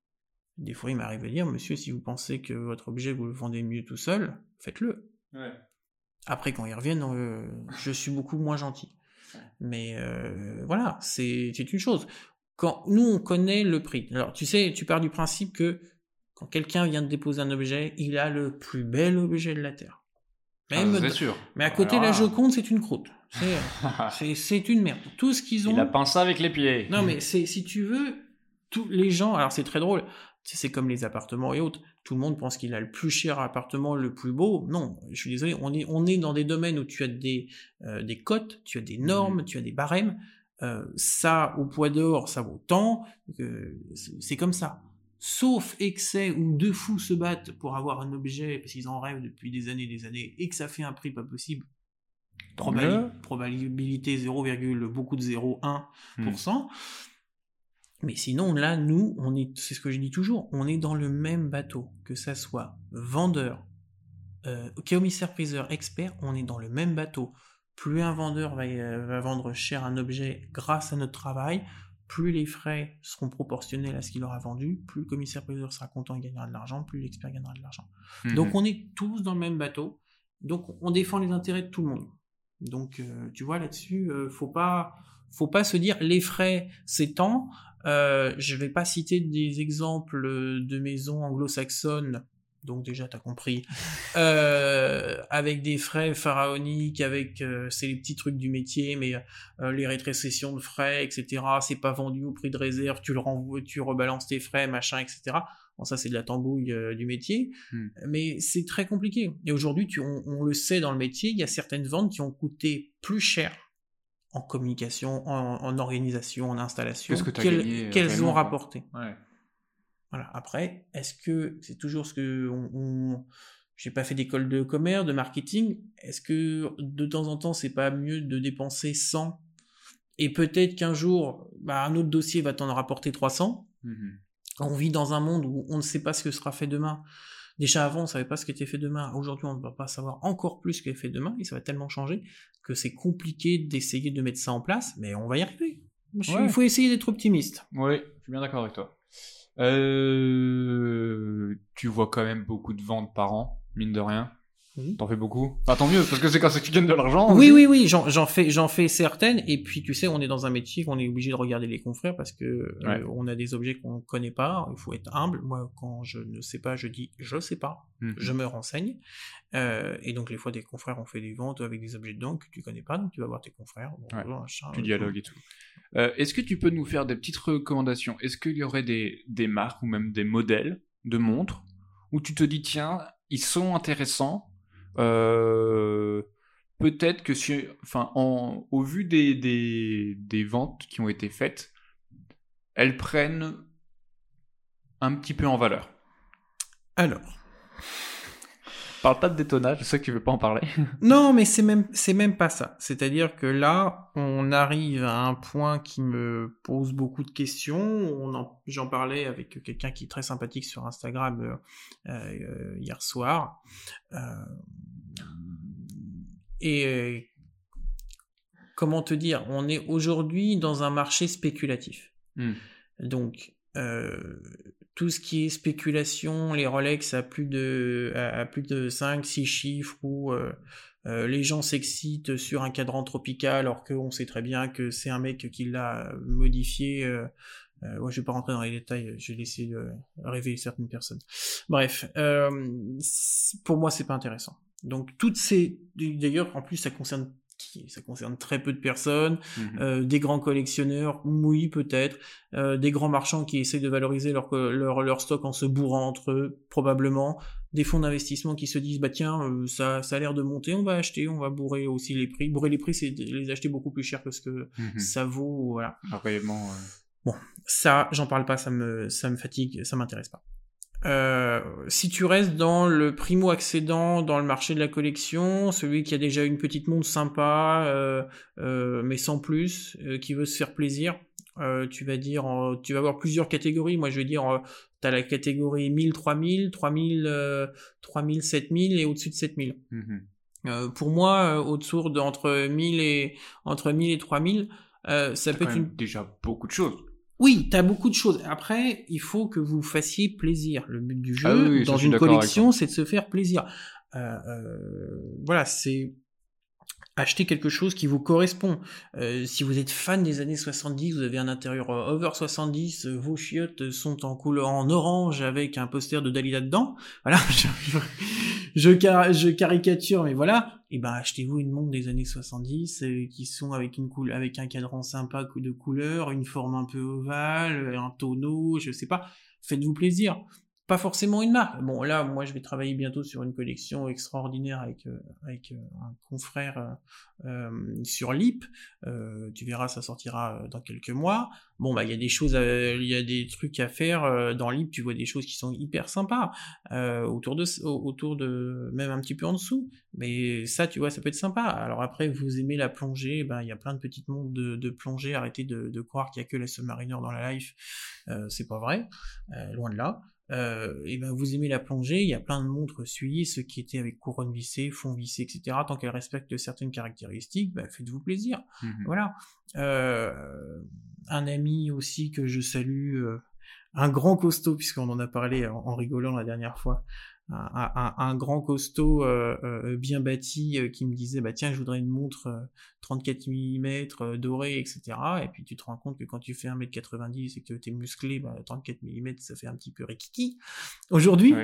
Des fois, il m'arrive à dire, monsieur, si vous pensez que votre objet, vous le vendez mieux tout seul, faites-le. Ouais. Après, quand ils reviennent, euh, je suis beaucoup moins gentil. Mais euh, voilà, c'est une chose. Quand nous, on connaît le prix. Alors, tu sais, tu pars du principe que quand quelqu'un vient de déposer un objet, il a le plus bel objet de la Terre. Même Ah, de- sûr. Mais à côté, Alors la. Joconde, c'est une croûte. C'est- une merde. Tout ce qu'ils ont. Il a ça avec les pieds. Non, mais c'est si tu veux, tous les gens. Alors c'est très drôle. C'est comme les appartements et autres. Tout le monde pense qu'il a le plus cher appartement, le plus beau. Non, je suis désolé. On est on est dans des domaines où tu as des euh, des cotes, tu as des normes, Mhm. tu as des barèmes. Euh, ça au poids d'or, ça vaut tant. Euh, c'est comme ça. Sauf excès où deux fous se battent pour avoir un objet parce qu'ils en rêvent depuis des années et des années et que ça fait un prix pas possible. Probabilité 0, beaucoup de 0,1%. Hmm. Mais sinon, là, nous, on est, c'est ce que je dis toujours, on est dans le même bateau, que ça soit vendeur, euh, commissaire-priseur, expert, on est dans le même bateau. Plus un vendeur va, euh, va vendre cher un objet grâce à notre travail, plus les frais seront proportionnels à ce qu'il aura vendu, plus le commissaire-priseur sera content et gagnera de l'argent, plus l'expert gagnera de l'argent. Mhm. Donc on est tous dans le même bateau, donc on défend les intérêts de tout le monde. Donc, tu vois, là-dessus, faut pas, faut pas se dire les frais, c'est tant. Euh, je vais pas citer des exemples de maisons anglo-saxonnes donc déjà t'as compris, euh, avec des frais pharaoniques, avec euh, c'est les petits trucs du métier, mais les rétrocessions de frais, etc. C'est pas vendu au prix de réserve, tu le renvoies, tu rebalances tes frais, machin, etc. Bon ça c'est de la tambouille du métier, hmm. mais c'est très compliqué. Et aujourd'hui, on, on, le sait dans le métier, il y a certaines ventes qui ont coûté plus cher en communication, en, organisation, en installation, qu'elles ont rapporté. Ouais. Voilà. Après, est-ce que c'est toujours ce que on, j'ai pas fait d'école de commerce, de marketing. Est-ce que de temps en temps, c'est pas mieux de dépenser 100 et peut-être qu'un jour, bah, un autre dossier va t'en rapporter 300 mmh On vit dans un monde où on ne sait pas ce que sera fait demain. Déjà avant, on savait pas ce qui était fait demain. Aujourd'hui, on ne va pas savoir encore plus ce qui est fait demain et ça va tellement changer que c'est compliqué d'essayer de mettre ça en place, mais on va y arriver. Il faut essayer d'être optimiste. Oui, je suis bien d'accord avec toi. Euh, tu vois quand même beaucoup de ventes par an, mine de rien. T'en fais beaucoup Enfin, tant mieux, parce que c'est quand ça tu gagnes de l'argent. Oui, oui, oui, j'en fais, j'en fais certaines. Et puis, tu sais, on est dans un métier qu'on est obligé de regarder les confrères parce que euh, on a des objets qu'on connaît pas. Il faut être humble. Moi, quand je ne sais pas, je dis je sais pas. Mhm. Je me renseigne. Euh, et donc, les fois, des confrères ont fait des ventes avec des objets dedans que tu connais pas, donc tu vas voir tes confrères. tu dialogues et tout. Euh, est-ce que tu peux nous faire des petites recommandations? Est-ce qu'il y aurait des, des marques ou même des modèles de montres où tu te dis tiens, ils sont intéressants euh, peut-être que si, enfin, en, au vu des, des, des, ventes qui ont été faites, elles prennent un petit peu en valeur. Alors. Parle pas de détonnage, je sais que tu veux pas en parler. non, mais c'est même, c'est même pas ça. C'est-à-dire que là, on arrive à un point qui me pose beaucoup de questions. j'en parlais avec quelqu'un qui est très sympathique sur Instagram euh, euh, hier soir. Euh, et comment te dire, on est aujourd'hui dans un marché spéculatif. Hmm. Donc, tout ce qui est spéculation, les Rolex à plus de, à, plus de 5, 6 chiffres, ou euh, euh, les gens s'excitent sur un cadran tropical, alors qu'on sait très bien que c'est un mec qui l'a modifié. Euh, euh, je vais pas rentrer dans les détails, je vais laisser de révéler certaines personnes. Bref, pour moi, c'est pas intéressant. Donc toutes ces, d'ailleurs, en plus, ça concerne ça concerne très peu de personnes, mhm. euh, des grands collectionneurs, oui peut-être, euh, des grands marchands qui essaient de valoriser leur, leur, leur stock en se bourrant entre eux, probablement, des fonds d'investissement qui se disent bah tiens euh, ça, ça a l'air de monter, on va acheter, on va bourrer aussi les prix. Bourrer les prix c'est les acheter beaucoup plus cher que ce que mhm. ça vaut, voilà. Ah, réellement. Bon, ça j'en parle pas, ça me ça me fatigue, ça m'intéresse pas. Euh, si tu restes dans le primo accédant dans le marché de la collection, celui qui a déjà une petite montre sympa, euh, euh, mais sans plus, qui veut se faire plaisir, tu vas dire, tu vas avoir plusieurs catégories. Moi, je vais dire, tu as la catégorie 1000, 3000, 3000, 3000, 7000 et au-dessus de 7000. Mmh pour moi, autour de entre 1000 et entre 1000 et 3000, ça peut être une... déjà beaucoup de choses. Oui, t'as beaucoup de choses. Après, il faut que vous fassiez plaisir. Le but du ah jeu, dans une collection, c'est de se faire plaisir. Euh, euh, voilà, c'est acheter quelque chose qui vous correspond. Euh, si vous êtes fan des années 70, vous avez un intérieur euh, over 70, euh, vos chiottes sont en couleur en orange avec un poster de Dalida dedans. Voilà, je, je, caricature, mais voilà. Et eh ben achetez-vous une montre des années 70 qui sont avec une couleur, avec un cadran sympa de couleur, une forme un peu ovale, un tonneau, je sais pas. Faites-vous plaisir pas forcément une marque. Bon, là, moi, je vais travailler bientôt sur une collection extraordinaire avec, euh, avec euh, un confrère euh, sur LIP. tu verras, ça sortira dans quelques mois. Bon, bah, il y a des choses, il y a des trucs à faire dans LIP. Tu vois des choses qui sont hyper sympas autour de, autour de, même un petit peu en dessous. Mais ça, tu vois, ça peut être sympa. Alors après, vous aimez la plongée, ben, il y a plein de petites montres de, plongée. Arrêtez de, croire qu'il y a que les submarineurs dans la life. c'est pas vrai. loin de là euh, et ben vous aimez la plongée, il y a plein de montres suisses qui étaient avec couronne vissée, fond vissé, etc. Tant qu'elles respectent certaines caractéristiques, ben, faites-vous plaisir. Mhm. Voilà. Euh, un ami aussi que je salue, euh, un grand costaud puisqu'on en a parlé en, rigolant la dernière fois, un, grand costaud bien bâti qui me disait bah tiens je voudrais une montre 34 mm dorée etc et puis tu te rends compte que quand tu fais 1m90 et que tu es musclé bah, 34 mm ça fait un petit peu rikiki. Aujourd'hui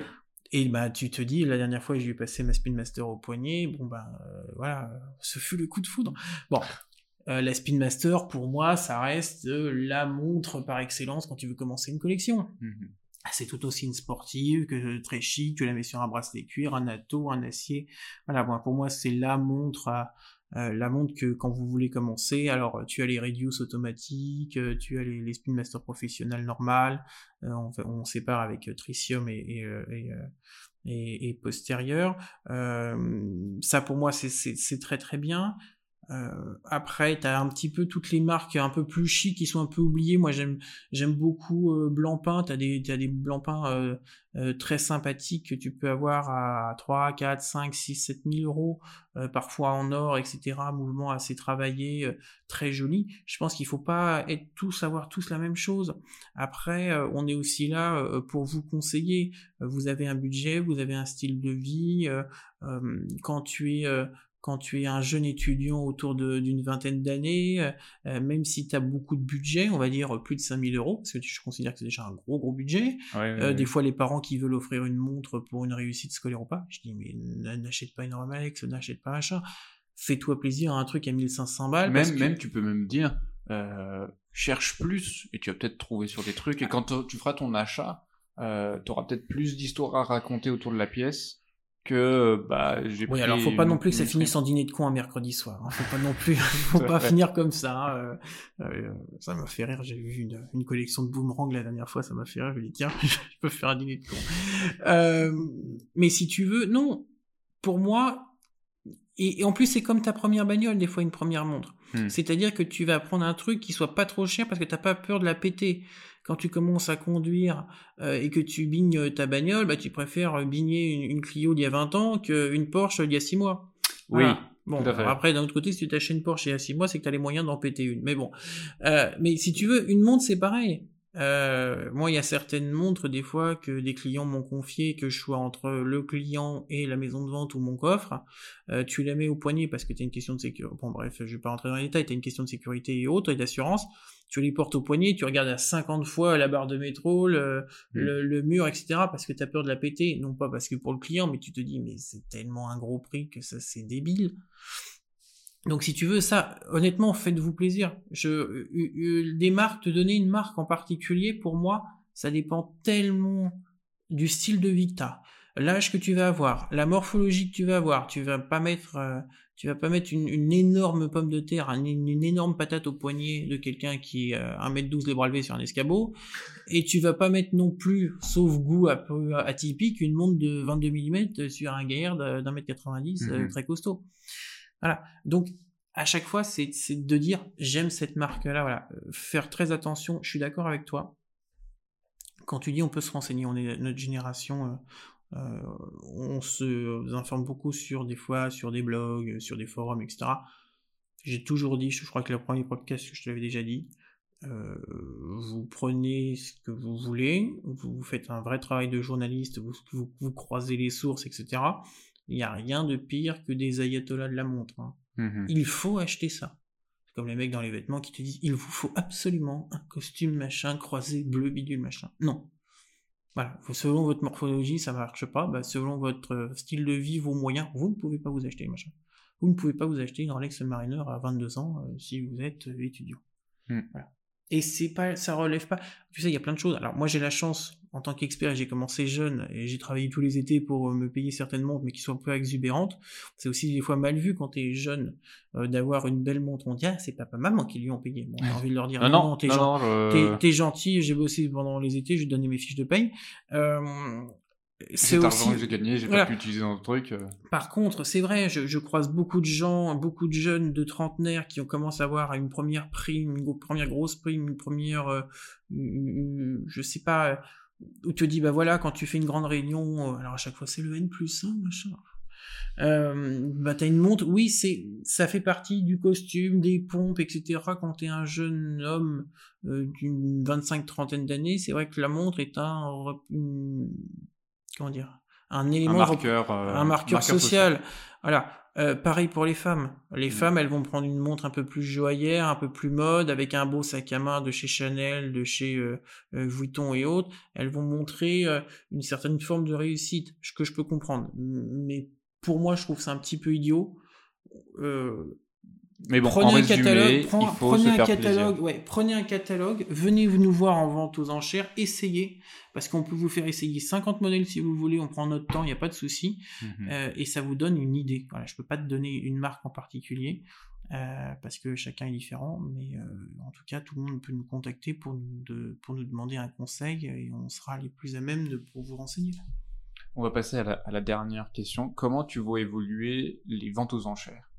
et bah tu te dis la dernière fois j'ai passé ma Spin Master au poignet bon bah voilà ce fut le coup de foudre. Bon la Spin Master, pour moi, ça reste la montre par excellence quand tu veux commencer une collection. Mmh c'est tout aussi une sportive, que très chic, que la mets sur un bracelet cuir, un atto, un acier. Voilà, bon, pour moi, c'est la montre, euh, la montre que quand vous voulez commencer, alors tu as les reduce automatiques, euh, tu as les, les Spin Master professionnels normales, euh, on, sépare avec Tritium et, et, et, et, et postérieur. ça, pour moi, c'est très très bien. Euh, après, tu as un petit peu toutes les marques un peu plus chic qui sont un peu oubliées. Moi, j'aime j'aime beaucoup euh, Blancpain. Tu as des, des Blancpain euh, euh, très sympathiques que tu peux avoir à 3, 4, 5, 6, 7 000 euros, euh, parfois en or, etc. Mouvement assez travaillé, très joli. Je pense qu'il faut pas être tous, avoir tous la même chose. Après, on est aussi là pour vous conseiller. Vous avez un budget, vous avez un style de vie. quand tu es quand tu es un jeune étudiant autour d'une vingtaine d'années, euh, euh, même si tu as beaucoup de budget, on va dire plus de 5000 euros, parce que je considère que c'est déjà un gros gros budget. Euh, des fois, les parents qui veulent offrir une montre pour une réussite scolaire ou pas, je dis mais n'achète pas une Rolex, n'achète pas un chat. Fais-toi plaisir à un truc à 1500 balles. Même, même tu peux même dire, cherche plus et tu vas peut-être trouver sur des trucs. Et quand tu feras ton achat, tu auras peut-être plus d'histoires à raconter autour de la pièce que bah j'ai oui alors faut pas non plus que ça finisse en dîner de con un mercredi soir hein. faut pas non plus faut pas finir comme ça hein. euh, euh, ça m'a fait rire j'ai vu une, une, collection de boomerangs la dernière fois ça m'a fait rire je me dis tiens je peux faire un dîner de con euh, mais si tu veux non pour moi et, en plus c'est comme ta première bagnole des fois une première montre hmm. c'est-à-dire que tu vas prendre un truc qui soit pas trop cher parce que t'as pas peur de la péter quand tu commences à conduire euh, et que tu bignes ta bagnole, bah, tu préfères bigner une, Clio d'il y a 20 ans qu'une Porsche d'il y a 6 mois. Oui. Bon, après, d'un autre côté, si tu t'achètes une Porsche il y a 6 mois, c'est que tu as les moyens d'en péter une. Mais bon. Euh, mais si tu veux, une montre, c'est pareil. Euh, moi, il y a certaines montres, des fois, que des clients m'ont confié, que je sois entre le client et la maison de vente ou mon coffre. Euh, tu la mets au poignet parce que tu as une question de sécurité. Bon, bref, je vais pas rentrer dans les détails. Tu as une question de sécurité et autres, et d'assurance tu les portes au poignet, tu regardes à 50 fois la barre de métro, le, mm. le, mur, etc. parce que tu as peur de la péter. Non pas parce que pour le client, mais tu te dis, mais c'est tellement un gros prix que ça, c'est débile. Donc si tu veux ça, honnêtement, faites-vous plaisir. Je, euh, euh, des marques, te donner une marque en particulier, pour moi, ça dépend tellement du style de vie que tu as l'âge que tu vas avoir, la morphologie que tu vas avoir, tu vas pas mettre, euh, tu vas pas mettre une, énorme pomme de terre, une, énorme patate au poignet de quelqu'un qui est 1m12 les bras levés sur un escabeau, et tu vas pas mettre non plus, sauf goût un peu atypique, une montre de 22 mm sur un gaillard d'un mètre 90 euh, mhm. très costaud. Voilà. Donc, à chaque fois, c'est de dire j'aime cette marque-là. Voilà. Euh, faire très attention. Je suis d'accord avec toi. Quand tu dis on peut se renseigner, on est notre génération, euh, on se informe beaucoup sur des fois sur des blogs, sur des forums, etc. J'ai toujours dit, je crois que le premier podcast, je te l'avais déjà dit, euh, vous prenez ce que vous voulez, vous faites un vrai travail de journaliste, vous, croisez les sources, etc. Il n'y a rien de pire que des ayatollahs de la montre. Hein. Mmh il faut acheter ça. C'est comme les mecs dans les vêtements qui te disent il vous faut absolument un costume machin croisé bleu bidule machin. Non, voilà, selon votre morphologie, ça marche pas. Bah, selon votre euh, style de vie, vos moyens, vous ne pouvez pas vous acheter machin. Vous ne pouvez pas vous acheter une Rolex Submariner à 22 ans euh, si vous êtes euh, étudiant. Hmm. Voilà. Et c'est pas, ça relève pas. Tu sais, il y a plein de choses. Alors moi, j'ai la chance en tant qu'expert, j'ai commencé jeune et j'ai travaillé tous les étés pour euh, me payer certaines montres, mais qui soient peu exubérantes. C'est aussi des fois mal vu quand t'es jeune euh, d'avoir une belle montre. On dit ah c'est papa maman qui lui ont payé. Bon, j'ai envie de leur dire non, non, t'es, gentil. J'ai bossé pendant les étés, j'ai donné mes fiches de paye. Euh, c'est aussi que j'ai gagné, j'ai pas pu utiliser dans le truc. Euh. Par contre, c'est vrai, je, je, croise beaucoup de gens, beaucoup de jeunes de trentenaires qui ont commencé à avoir une première prime, une première grosse prime, une première, euh, je sais pas, où tu te dis bah voilà, quand tu fais une grande réunion, euh, alors à chaque fois c'est le N plus 1, machin. Euh, bah t'as une montre, oui c'est, ça fait partie du costume, des pompes, etc. Quand t'es un jeune homme d'une 25 trentaine d'années, c'est vrai que la montre est un, comment dire, un élément, un marqueur, un marqueur, marqueur social. Voilà. Euh, pareil pour les femmes. Les mm. femmes, elles vont prendre une montre un peu plus joyeuse, un peu plus mode, avec un beau sac à main de chez Chanel, de chez euh, euh Vuitton et autres. Elles vont montrer euh, une certaine forme de réussite, ce que je peux comprendre. Mais pour moi, je trouve c'est un petit peu idiot. Mais bon, prenez un catalogue, prenez un catalogue, ouais, prenez un catalogue, venez nous voir en vente aux enchères, essayez, parce qu'on peut vous faire essayer 50 modèles si vous voulez, on prend notre temps, il n'y a pas de souci, mhm. euh, et ça vous donne une idée. Voilà, je peux pas te donner une marque en particulier, euh, parce que chacun est différent, mais euh, en tout cas, tout le monde peut nous contacter pour nous, de, pour nous demander un conseil, et on sera les plus à même de pour vous renseigner. On va passer à la, à la dernière question. Comment tu vois évoluer les ventes aux enchères?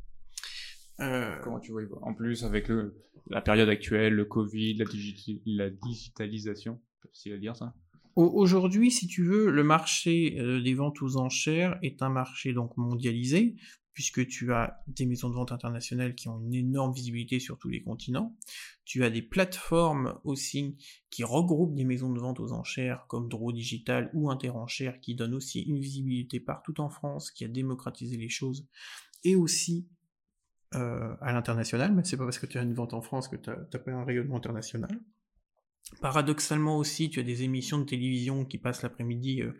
Euh, Comment tu vois En plus, avec le, la période actuelle, le Covid, la, la digitalisation, c'est à dire ça. Aujourd'hui, si tu veux, le marché euh, des ventes aux enchères est un marché donc mondialisé, puisque tu as des maisons de vente internationales qui ont une énorme visibilité sur tous les continents. Tu as des plateformes aussi qui regroupent des maisons de vente aux enchères comme Draw Digital ou Interenchères qui donnent aussi une visibilité partout en France, qui a démocratisé les choses, et aussi euh, à l'international, mais c'est pas parce que tu as une vente en France que tu n'as pas un rayonnement international. Paradoxalement aussi, tu as des émissions de télévision qui passent l'après-midi euh,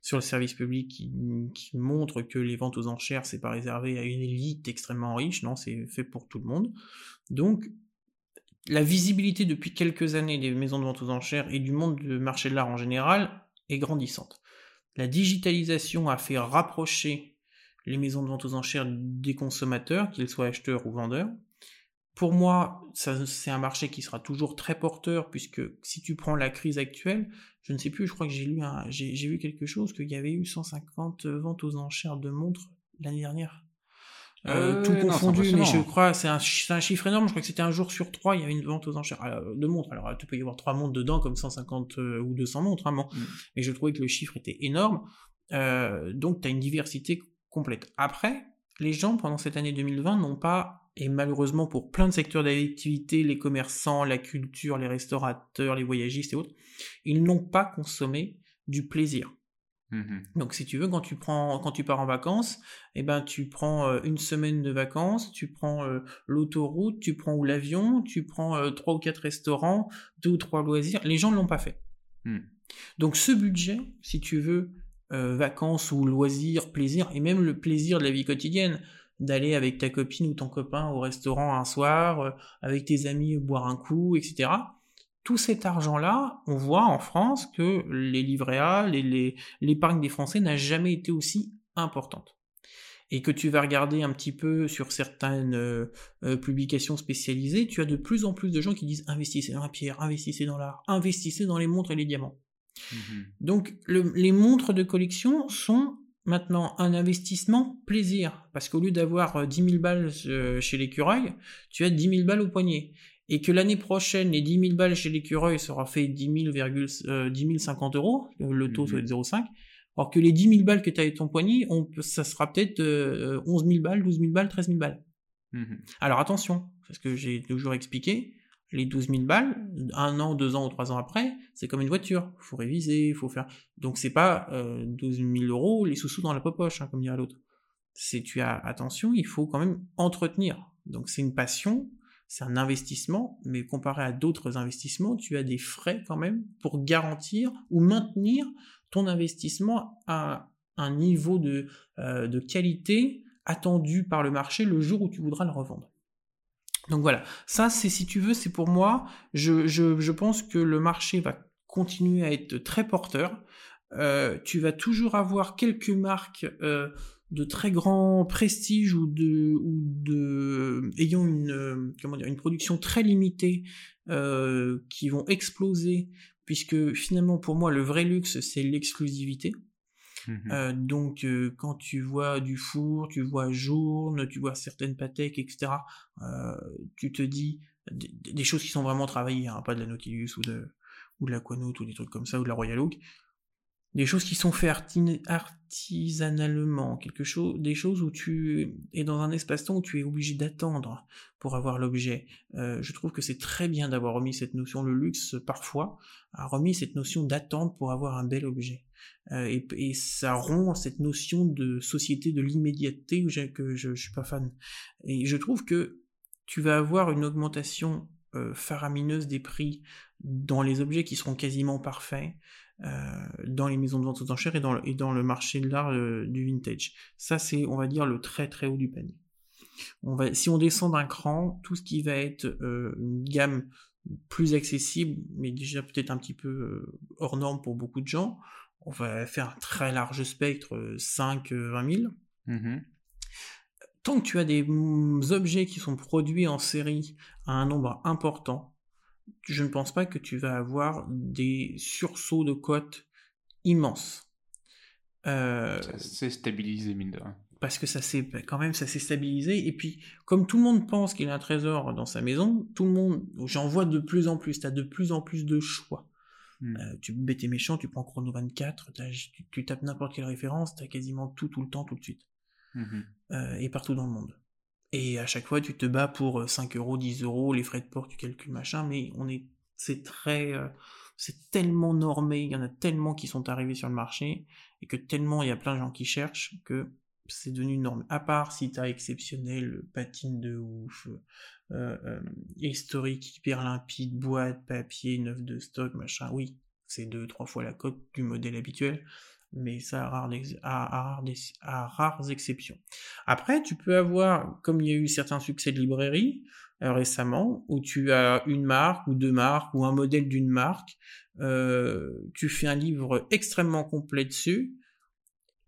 sur le service public qui, montrent que les ventes aux enchères, c'est pas réservé à une élite extrêmement riche, non, c'est fait pour tout le monde. Donc, la visibilité depuis quelques années des maisons de vente aux enchères et du monde du marché de l'art en général est grandissante. La digitalisation a fait rapprocher les maisons de vente aux enchères des consommateurs, qu'ils soient acheteurs ou vendeurs. Pour moi, c'est un marché qui sera toujours très porteur, puisque si tu prends la crise actuelle, je ne sais plus, je crois que j'ai lu, j'ai vu quelque chose, qu'il y avait eu 150 ventes aux enchères de montres l'année dernière. Euh, tout confondu, mais je crois, c'est un, un, chiffre énorme, je crois que c'était un jour sur trois, il y avait une vente aux enchères euh, de montres. Alors, tu peux y avoir trois montres dedans, comme 150 euh, ou 200 montres, hein, mm. mais je trouvais que le chiffre était énorme. donc, tu as une diversité complète. Après, les gens, pendant cette année 2020, n'ont pas, et malheureusement pour plein de secteurs d'activité, les commerçants, la culture, les restaurateurs, les voyagistes et autres, ils n'ont pas consommé du plaisir. Mmh Donc si tu veux, quand tu prends, quand tu pars en vacances, eh ben tu prends euh, une semaine de vacances, tu prends euh, l'autoroute, tu prends ou l'avion, tu prends euh, trois ou quatre restaurants, deux ou trois loisirs. Les gens ne l'ont pas fait. Mmh. Donc ce budget, si tu veux, euh, vacances ou loisirs, plaisir, et même le plaisir de la vie quotidienne, d'aller avec ta copine ou ton copain au restaurant un soir, euh, avec tes amis boire un coup, etc. Tout cet argent-là, on voit en France que les livrets A, l'épargne des Français n'a jamais été aussi importante. Et que tu vas regarder un petit peu sur certaines euh, publications spécialisées, tu as de plus en plus de gens qui disent investissez dans la pierre, investissez dans l'art, investissez dans les montres et les diamants. Mhm. Donc les montres de collection sont maintenant un investissement plaisir, parce qu'au lieu d'avoir 10 euh, 000 balles euh, chez l'écureuil, tu as 10 000 balles au poignet. Et que l'année prochaine, les 10 000 balles chez l'écureuil sera fait 10 000, 10 50 euros, le taux soit de 0,5, alors que les 10 000 balles que tu as avec ton poignet, on, ça sera peut-être 11 euh, 000 balles, 12 000 balles, 13 000 balles. Mhm. Alors attention, parce que j'ai toujours expliqué, les 12 000 balles, un an, deux ans ou trois ans après, c'est comme une voiture. Faut réviser, faut faire. Donc c'est pas euh, 12 000 euros les sous-sous dans la poche, hein, comme dirait l'autre. C'est tu as attention, il faut quand même entretenir. Donc c'est une passion, c'est un investissement, mais comparé à d'autres investissements, tu as des frais quand même pour garantir ou maintenir ton investissement à un niveau de, euh, de qualité attendu par le marché le jour où tu voudras le revendre. Donc voilà, ça c'est si tu veux, c'est pour moi, je, je, pense que le marché va continuer à être très porteur. Euh, tu vas toujours avoir quelques marques euh, de très grand prestige ou de, ou de ayant une, euh, comment dire, une production très limitée qui vont exploser, puisque finalement pour moi le vrai luxe c'est l'exclusivité. Mmh euh, donc euh, quand tu vois du four, tu vois journe, tu vois certaines Patek, etc., euh, tu te dis des, choses qui sont vraiment travaillées, hein, pas de la Nautilus ou de, ou de ou des trucs comme ça, ou de la Royal Oak, des choses qui sont faites artisanalement, quelque chose, des choses où tu es dans un espace-temps où tu es obligé d'attendre pour avoir l'objet. Je trouve que c'est très bien d'avoir remis cette notion, le luxe parfois a remis cette notion d'attente pour avoir un bel objet. Euh, et, ça rompt cette notion de société de l'immédiateté que je, je suis pas fan. Et je trouve que tu vas avoir une augmentation euh, faramineuse des prix dans les objets qui seront quasiment parfaits, euh, dans les maisons de vente aux enchères et dans le, marché de l'art du vintage. Ça, c'est, on va dire, le très très haut du panier. Si on descend d'un cran, tout ce qui va être une gamme plus accessible, mais déjà peut-être un petit peu hors norme pour beaucoup de gens, on va faire un très large spectre, 5-20 000. Mmh Tant que tu as des objets qui sont produits en série à un nombre important, je ne pense pas que tu vas avoir des sursauts de cotes immenses. Euh, c'est stabilisé, mine de rien. Parce que ça s'est quand même ça s'est stabilisé et puis comme tout le monde pense qu'il a un trésor dans sa maison, tout le monde j'en vois de plus en plus, tu as de plus en plus de choix. Hmm. Euh, tu bêtes et méchant, tu prends Chrono 24, tu, tu, tapes n'importe quelle référence, tu as quasiment tout tout le temps tout de suite. Mmh euh, et partout dans le monde. Et à chaque fois, tu te bats pour 5 euh, euros, 10 euros, les frais de port, tu calcules machin, mais on est, c'est très, euh, c'est tellement normé, il y en a tellement qui sont arrivés sur le marché, et que tellement il y a plein de gens qui cherchent, que c'est devenu une norme. À part si t'as exceptionnel, patine de ouf, historique, hyper limpide, boîte, papier, neuf de stock, machin, oui, c'est deux, trois fois la cote du modèle habituel mais ça à rares, exceptions. Après, tu peux avoir, comme il y a eu certains succès de librairie euh, récemment, où tu as une marque ou deux marques ou un modèle d'une marque, euh, tu fais un livre extrêmement complet dessus,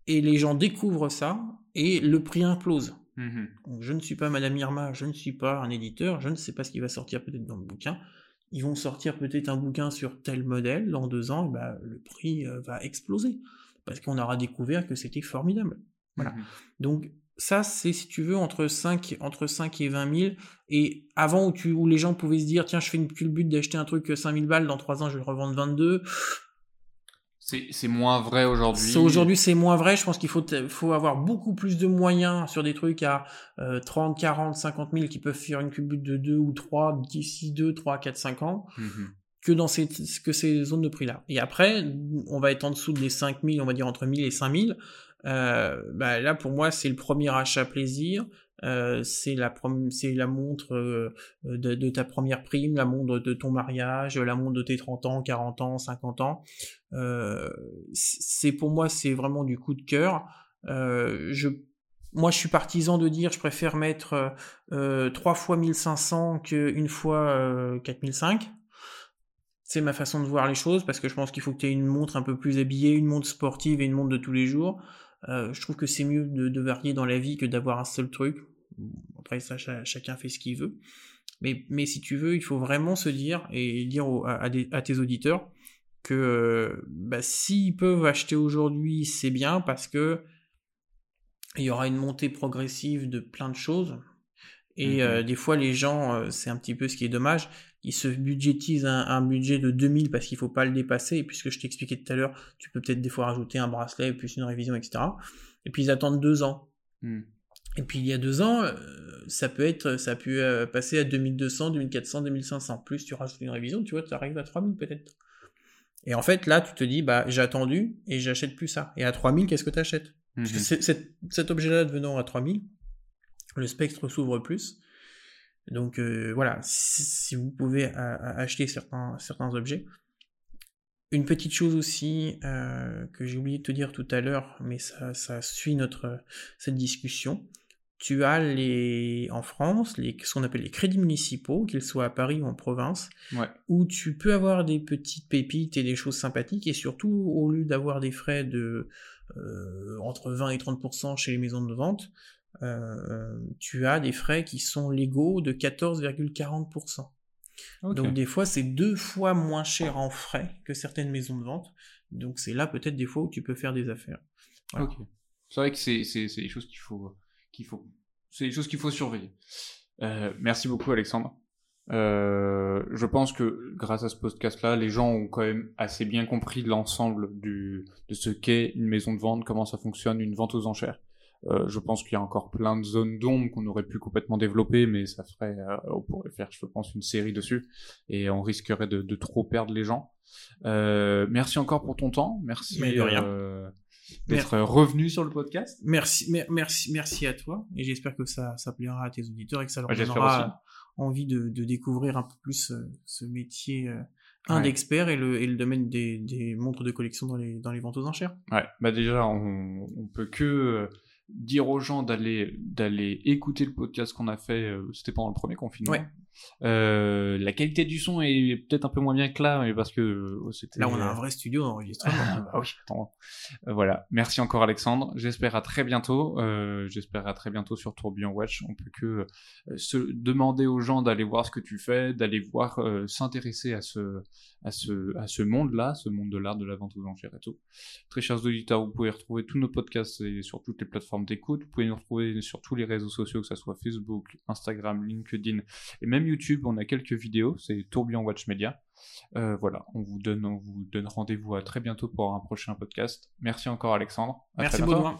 et les gens découvrent ça, et le prix implose. Mmh je ne suis pas Madame Irma, je ne suis pas un éditeur, je ne sais pas ce qui va sortir peut-être dans le bouquin. Ils vont sortir peut-être un bouquin sur tel modèle dans deux ans, ben, le prix euh, va exploser parce qu'on aura découvert que c'était formidable. Voilà. Mhm. Donc ça, c'est si tu veux entre 5, entre 5 et 20 000. Et avant où, tu, où les gens pouvaient se dire, tiens, je fais une culbute d'acheter un truc 5 000 balles, dans 3 ans, je vais le revendre 22. C'est moins vrai aujourd'hui. Aujourd'hui, c'est moins vrai. Je pense qu'il faut, faut avoir beaucoup plus de moyens sur des trucs à 30, 40, 50 000 qui peuvent faire une culbute de 2 ou 3 d'ici 2, 3, 4, 5 ans. Mhm que dans ces, que ces zones de prix-là. Et après, on va être en dessous des 5000, on va dire entre 1000 et 5000. Euh, bah là, pour moi, c'est le premier achat plaisir. Euh, c'est la la montre euh, de, ta première prime, la montre de ton mariage, la montre de tes 30 ans, 40 ans, 50 ans. Euh, c'est pour moi, c'est vraiment du coup de cœur. Je moi, je suis partisan de dire, je préfère mettre euh, 3 fois 1500 qu'une fois euh, 4005 c'est ma façon de voir les choses parce que je pense qu'il faut que tu aies une montre un peu plus habillée, une montre sportive et une montre de tous les jours. Euh, je trouve que c'est mieux de, varier dans la vie que d'avoir un seul truc. Après ça, chacun fait ce qu'il veut. Mais, si tu veux, il faut vraiment se dire et dire à, tes auditeurs que bah, s'ils peuvent acheter aujourd'hui, c'est bien parce que il y aura une montée progressive de plein de choses. Et euh, des fois, les gens, c'est un petit peu ce qui est dommage, ils se budgétisent un, budget de 2000 parce qu'il faut pas le dépasser, et puisque je t'expliquais tout à l'heure, tu peux peut-être des fois rajouter un bracelet, plus une révision, etc. Et puis ils attendent deux ans. Hmm. Et puis il y a deux ans, euh, ça peut être, ça a pu euh, passer à 2200, 2400, 2500. Plus tu rajoutes une révision, tu vois, tu arrives à 3000 peut-être. Et en fait, là, tu te dis, bah, j'ai attendu et j'achète plus ça. Et à 3000, qu'est-ce que tu achètes? Parce que hmm. cet objet-là devenant à 3000, le spectre s'ouvre plus. Donc euh, voilà, si, vous pouvez acheter certains, certains objets. Une petite chose aussi euh, que j'ai oublié de te dire tout à l'heure, mais ça, ça suit notre cette discussion. Tu as les en France les ce qu'on appelle les crédits municipaux, qu'ils soient à Paris ou en province, où tu peux avoir des petites pépites et des choses sympathiques, et surtout au lieu d'avoir des frais de euh, entre 20 et 30% chez les maisons de vente, euh, tu as des frais qui sont légaux de 14,40%. Donc des fois, c'est deux fois moins cher en frais que certaines maisons de vente. Donc c'est là peut-être des fois où tu peux faire des affaires. C'est vrai que c'est des choses qu'il faut qu'il faut c'est des choses qu'il faut surveiller. Euh, merci beaucoup Alexandre. Euh, je pense que grâce à ce podcast-là, les gens ont quand même assez bien compris l'ensemble du de ce qu'est une maison de vente, comment ça fonctionne, une vente aux enchères. Euh, je pense qu'il y a encore plein de zones d'ombre qu'on aurait pu complètement développer, mais ça ferait, euh, on pourrait faire, je pense, une série dessus, et on risquerait de, de trop perdre les gens. Euh, merci encore pour ton temps, merci euh, d'être revenu sur le podcast. Merci, mer- merci, merci à toi. Et j'espère que ça, ça plaira à tes auditeurs et que ça leur j'espère donnera envie de, de découvrir un peu plus euh, ce métier, euh, un Ouais. et le, et le domaine des, des montres de collection dans les, dans les ventes aux enchères. Ouais, bah déjà, on, on peut que euh, dire aux gens d'aller d'aller écouter le podcast qu'on a fait. euh, C'était pendant le premier confinement. Ouais. Euh, la qualité du son est peut-être un peu moins bien que là, mais parce que euh, c'était. Là, on a un vrai studio d'enregistrement. Ah oui, attends. Euh, voilà. Merci encore Alexandre. J'espère à très bientôt. J'espère à très bientôt sur Tourbillon Watch. On peut que se demander aux gens d'aller voir ce que tu fais, d'aller voir, s'intéresser à ce, à ce, à ce monde-là, ce monde de l'art, de la vente aux enchères et tout. Très chers auditeurs, vous pouvez retrouver tous nos podcasts et sur toutes les plateformes d'écoute. Vous pouvez nous retrouver sur tous les réseaux sociaux, que ce soit Facebook, Instagram, LinkedIn et même YouTube. On a quelques vidéos. C'est Tourbillon Watch Media. Euh, voilà, on vous donne, on vous donne rendez-vous à très bientôt pour un prochain podcast. Merci encore Alexandre. À Merci. Baudouin.